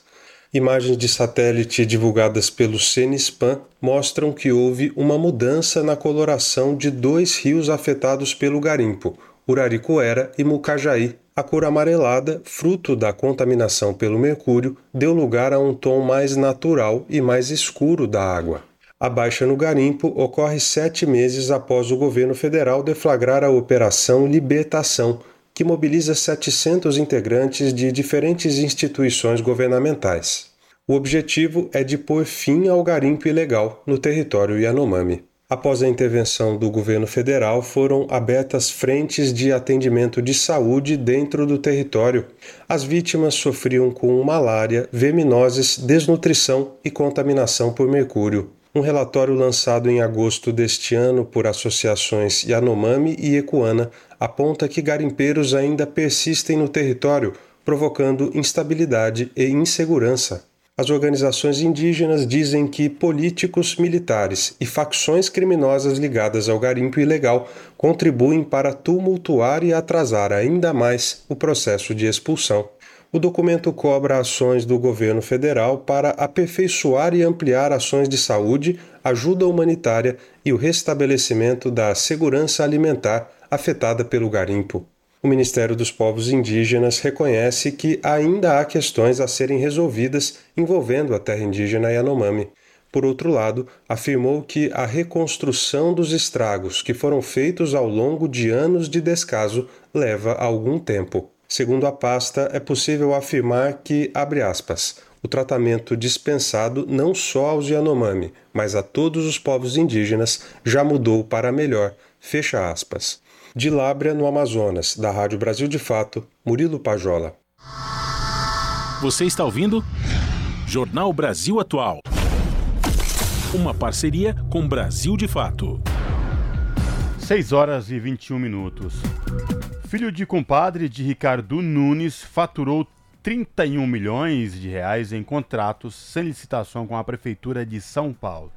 Imagens de satélite divulgadas pelo CENISPAN mostram que houve uma mudança na coloração de dois rios afetados pelo garimpo, Uraricoera e Mucajaí. A cor amarelada, fruto da contaminação pelo mercúrio, deu lugar a um tom mais natural e mais escuro da água. A baixa no garimpo ocorre sete meses após o governo federal deflagrar a Operação Libertação, que mobiliza 700 integrantes de diferentes instituições governamentais. O objetivo é de pôr fim ao garimpo ilegal no território Yanomami. Após a intervenção do governo federal, foram abertas frentes de atendimento de saúde dentro do território. As vítimas sofriam com malária, verminoses, desnutrição e contaminação por mercúrio. Um relatório lançado em agosto deste ano por associações Yanomami e Ecuana aponta que garimpeiros ainda persistem no território, provocando instabilidade e insegurança. As organizações indígenas dizem que políticos, militares e facções criminosas ligadas ao garimpo ilegal contribuem para tumultuar e atrasar ainda mais o processo de expulsão. O documento cobra ações do governo federal para aperfeiçoar e ampliar ações de saúde, ajuda humanitária e o restabelecimento da segurança alimentar afetada pelo garimpo. O Ministério dos Povos Indígenas reconhece que ainda há questões a serem resolvidas envolvendo a terra indígena Yanomami. Por outro lado, afirmou que a reconstrução dos estragos que foram feitos ao longo de anos de descaso leva algum tempo. Segundo a pasta, é possível afirmar que, abre aspas, o tratamento dispensado não só aos Yanomami, mas a todos os povos indígenas já mudou para melhor, fecha aspas. De Lábrea, no Amazonas, da Rádio Brasil de Fato, Murilo Pajola.
Você está ouvindo? Jornal Brasil Atual. Uma parceria com Brasil de Fato.
6 horas e 21 minutos. Filho de compadre de Ricardo Nunes faturou 31 milhões de reais em contratos sem licitação com a Prefeitura de São Paulo.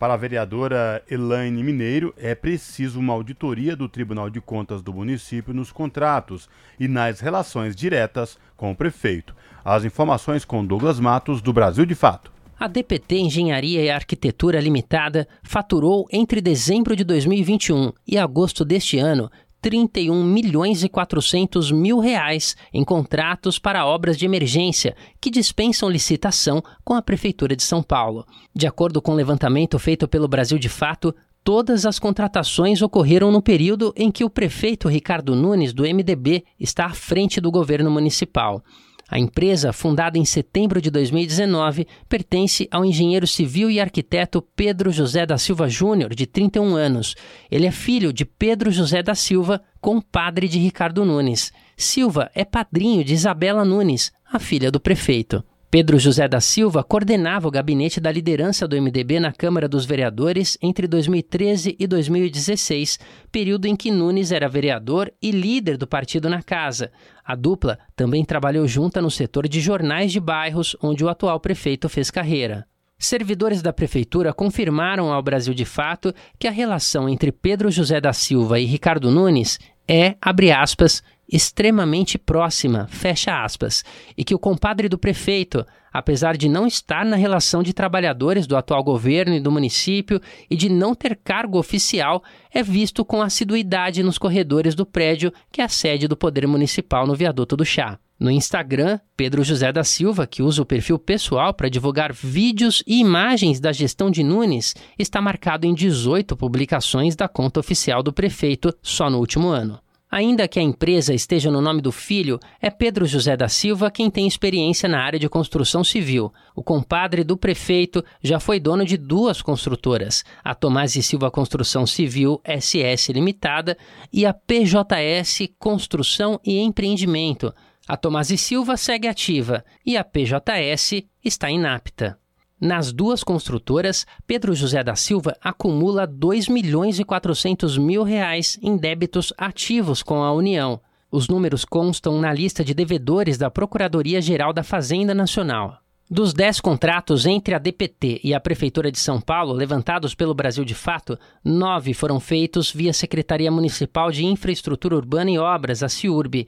Para a vereadora Elaine Mineiro, é preciso uma auditoria do Tribunal de Contas do município nos contratos e nas relações diretas com o prefeito. As informações com Douglas Matos, do Brasil de Fato.
A DPT Engenharia e Arquitetura Limitada faturou entre dezembro de 2021 e agosto deste ano 31 milhões e 400 mil reais em contratos para obras de emergência que dispensam licitação com a Prefeitura de São Paulo. De acordo com o um levantamento feito pelo Brasil de Fato, Todas as contratações ocorreram no período em que o prefeito Ricardo Nunes, do MDB, está à frente do governo municipal. A empresa, fundada em setembro de 2019, pertence ao engenheiro civil e arquiteto Pedro José da Silva Júnior, de 31 anos. Ele é filho de Pedro José da Silva, compadre de Ricardo Nunes. Silva é padrinho de Isabela Nunes, a filha do prefeito. Pedro José da Silva coordenava o gabinete da liderança do MDB na Câmara dos Vereadores entre 2013 e 2016, período em que Nunes era vereador e líder do partido na casa. A dupla também trabalhou junta no setor de jornais de bairros, onde o atual prefeito fez carreira. Servidores da prefeitura confirmaram ao Brasil de Fato que a relação entre Pedro José da Silva e Ricardo Nunes é, abre aspas, extremamente próxima, fecha aspas, e que o compadre do prefeito, apesar de não estar na relação de trabalhadores do atual governo e do município e de não ter cargo oficial, é visto com assiduidade nos corredores do prédio que é a sede do Poder Municipal no Viaduto do Chá. No Instagram, Pedro José da Silva, que usa o perfil pessoal para divulgar vídeos e imagens da gestão de Nunes, está marcado em 18 publicações da conta oficial do prefeito só no último ano. Ainda que a empresa esteja no nome do filho, é Pedro José da Silva quem tem experiência na área de construção civil. O compadre do prefeito já foi dono de duas construtoras, a Tomás e Silva Construção Civil SS Limitada e a PJS Construção e Empreendimento. A Tomás e Silva segue ativa e a PJS está inapta. Nas duas construtoras, Pedro José da Silva acumula 2 milhões e 400 mil reais em débitos ativos com a União. Os números constam na lista de devedores da Procuradoria-Geral da Fazenda Nacional. Dos 10 contratos entre a DPT e a Prefeitura de São Paulo, levantados pelo Brasil de Fato, nove foram feitos via Secretaria Municipal de Infraestrutura Urbana e Obras, a CIURB.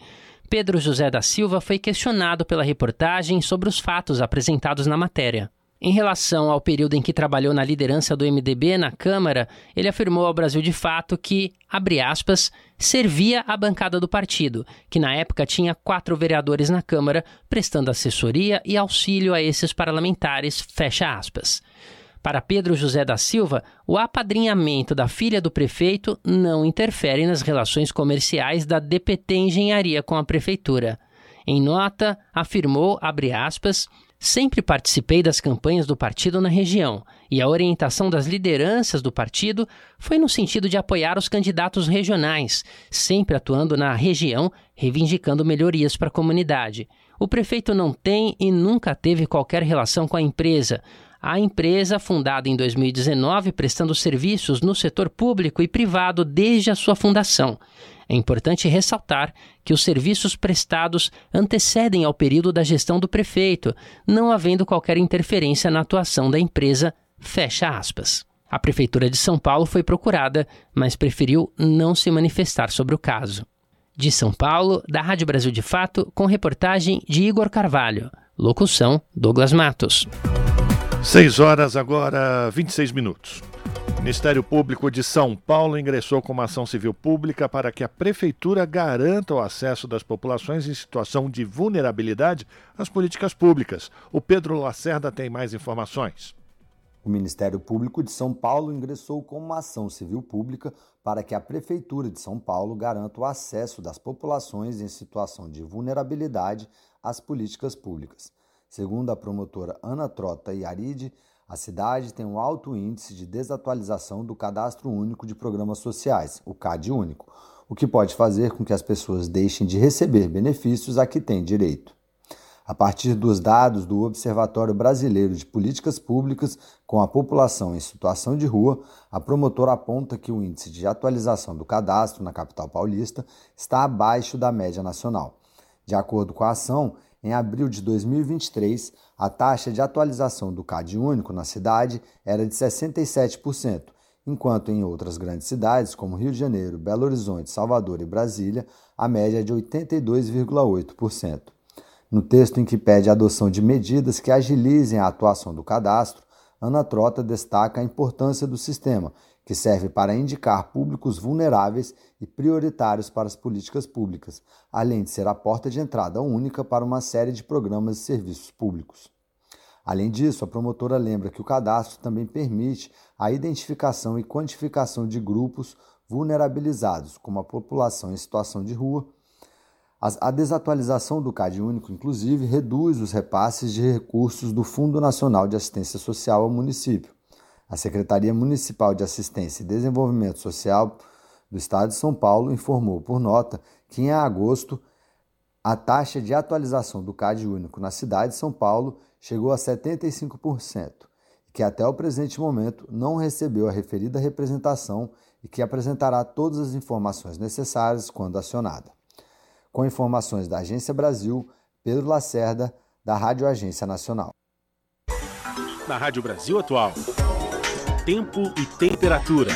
Pedro José da Silva foi questionado pela reportagem sobre os fatos apresentados na matéria. Em relação ao período em que trabalhou na liderança do MDB na Câmara, ele afirmou ao Brasil de Fato que, abre aspas, servia a bancada do partido, que na época tinha quatro vereadores na Câmara, prestando assessoria e auxílio a esses parlamentares, fecha aspas. Para Pedro José da Silva, o apadrinhamento da filha do prefeito não interfere nas relações comerciais da DPT Engenharia com a prefeitura. Em nota, afirmou, abre aspas, Sempre participei das campanhas do partido na região e a orientação das lideranças do partido foi no sentido de apoiar os candidatos regionais, sempre atuando na região, reivindicando melhorias para a comunidade. O prefeito não tem e nunca teve qualquer relação com a empresa. A empresa, fundada em 2019, prestando serviços no setor público e privado desde a sua fundação. É importante ressaltar que os serviços prestados antecedem ao período da gestão do prefeito, não havendo qualquer interferência na atuação da empresa. Fecha aspas. A Prefeitura de São Paulo foi procurada, mas preferiu não se manifestar sobre o caso. De São Paulo, da Rádio Brasil de Fato, com reportagem de Igor Carvalho. Locução: Douglas Matos.
6 horas agora, 26 minutos. O Ministério Público de São Paulo ingressou com uma ação civil pública para que a Prefeitura garanta o acesso das populações em situação de vulnerabilidade às políticas públicas. O Pedro Lacerda tem mais informações.
O Ministério Público de São Paulo ingressou com uma ação civil pública para que a Prefeitura de São Paulo garanta o acesso das populações em situação de vulnerabilidade às políticas públicas. Segundo a promotora Ana Trota e Aride, a cidade tem um alto índice de desatualização do Cadastro Único de Programas Sociais, o CAD Único, o que pode fazer com que as pessoas deixem de receber benefícios a que têm direito. A partir dos dados do Observatório Brasileiro de Políticas Públicas com a população em situação de rua, a promotora aponta que o índice de atualização do cadastro na capital paulista está abaixo da média nacional. De acordo com a ação, em abril de 2023, a taxa de atualização do CAD único na cidade era de 67%, enquanto em outras grandes cidades, como Rio de Janeiro, Belo Horizonte, Salvador e Brasília, a média é de 82,8%. No texto em que pede a adoção de medidas que agilizem a atuação do cadastro, Ana Trota destaca a importância do sistema que serve para indicar públicos vulneráveis e prioritários para as políticas públicas, além de ser a porta de entrada única para uma série de programas e serviços públicos. Além disso, a promotora lembra que o cadastro também permite a identificação e quantificação de grupos vulnerabilizados, como a população em situação de rua. A desatualização do CAD único, inclusive, reduz os repasses de recursos do Fundo Nacional de Assistência Social ao município. A Secretaria Municipal de Assistência e Desenvolvimento Social do Estado de São Paulo informou por nota que em agosto a taxa de atualização do CAD único na cidade de São Paulo chegou a 75%, e que até o presente momento não recebeu a referida representação e que apresentará todas as informações necessárias quando acionada. Com informações da Agência Brasil, Pedro Lacerda, da Rádio Agência Nacional.
Na Rádio Brasil Atual, tempo e temperatura.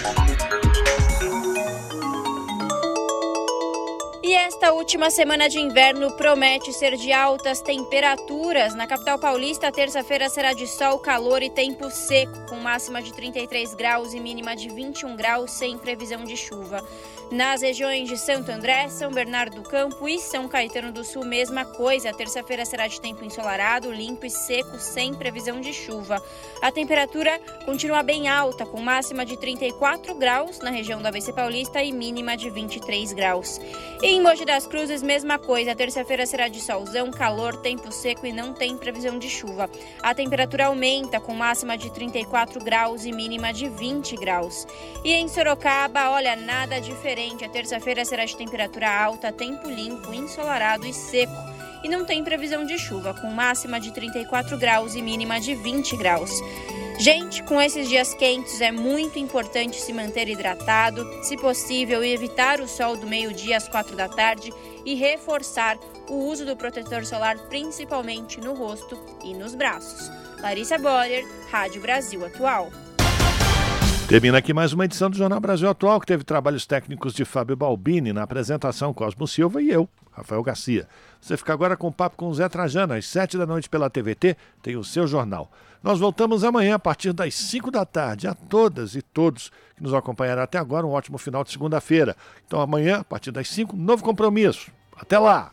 E esta última semana de inverno promete ser de altas temperaturas. Na capital paulista, terça-feira será de sol, calor e tempo seco, com máxima de 33 graus e mínima de 21 graus, sem previsão de chuva. Nas regiões de Santo André, São Bernardo do Campo e São Caetano do Sul, mesma coisa. Terça-feira será de tempo ensolarado, limpo e seco, sem previsão de chuva. A temperatura continua bem alta, com máxima de 34 graus na região do ABC Paulista e mínima de 23 graus. E em Mogi das Cruzes, mesma coisa. Terça-feira será de solzão, calor, tempo seco e não tem previsão de chuva. A temperatura aumenta, com máxima de 34 graus e mínima de 20 graus. E em Sorocaba, olha, nada diferente diferente. A terça-feira será de temperatura alta, tempo limpo, ensolarado e seco. E não tem previsão de chuva, com máxima de 34 graus e mínima de 20 graus. Gente, com esses dias quentes é muito importante se manter hidratado, se possível, evitar o sol do meio-dia às quatro da tarde e reforçar o uso do protetor solar, principalmente no rosto e nos braços. Larissa Boyer, Rádio Brasil Atual.
Termina aqui mais uma edição do Jornal Brasil Atual, que teve trabalhos técnicos de Fábio Balbini, na apresentação Cosmo Silva e eu, Rafael Garcia. Você fica agora com o papo com o Zé Trajano, às sete da noite pela TVT, tem o seu jornal. Nós voltamos amanhã a partir das cinco da tarde. A todas e todos que nos acompanharam até agora, um ótimo final de segunda-feira. Então amanhã, a partir das cinco, novo compromisso. Até lá!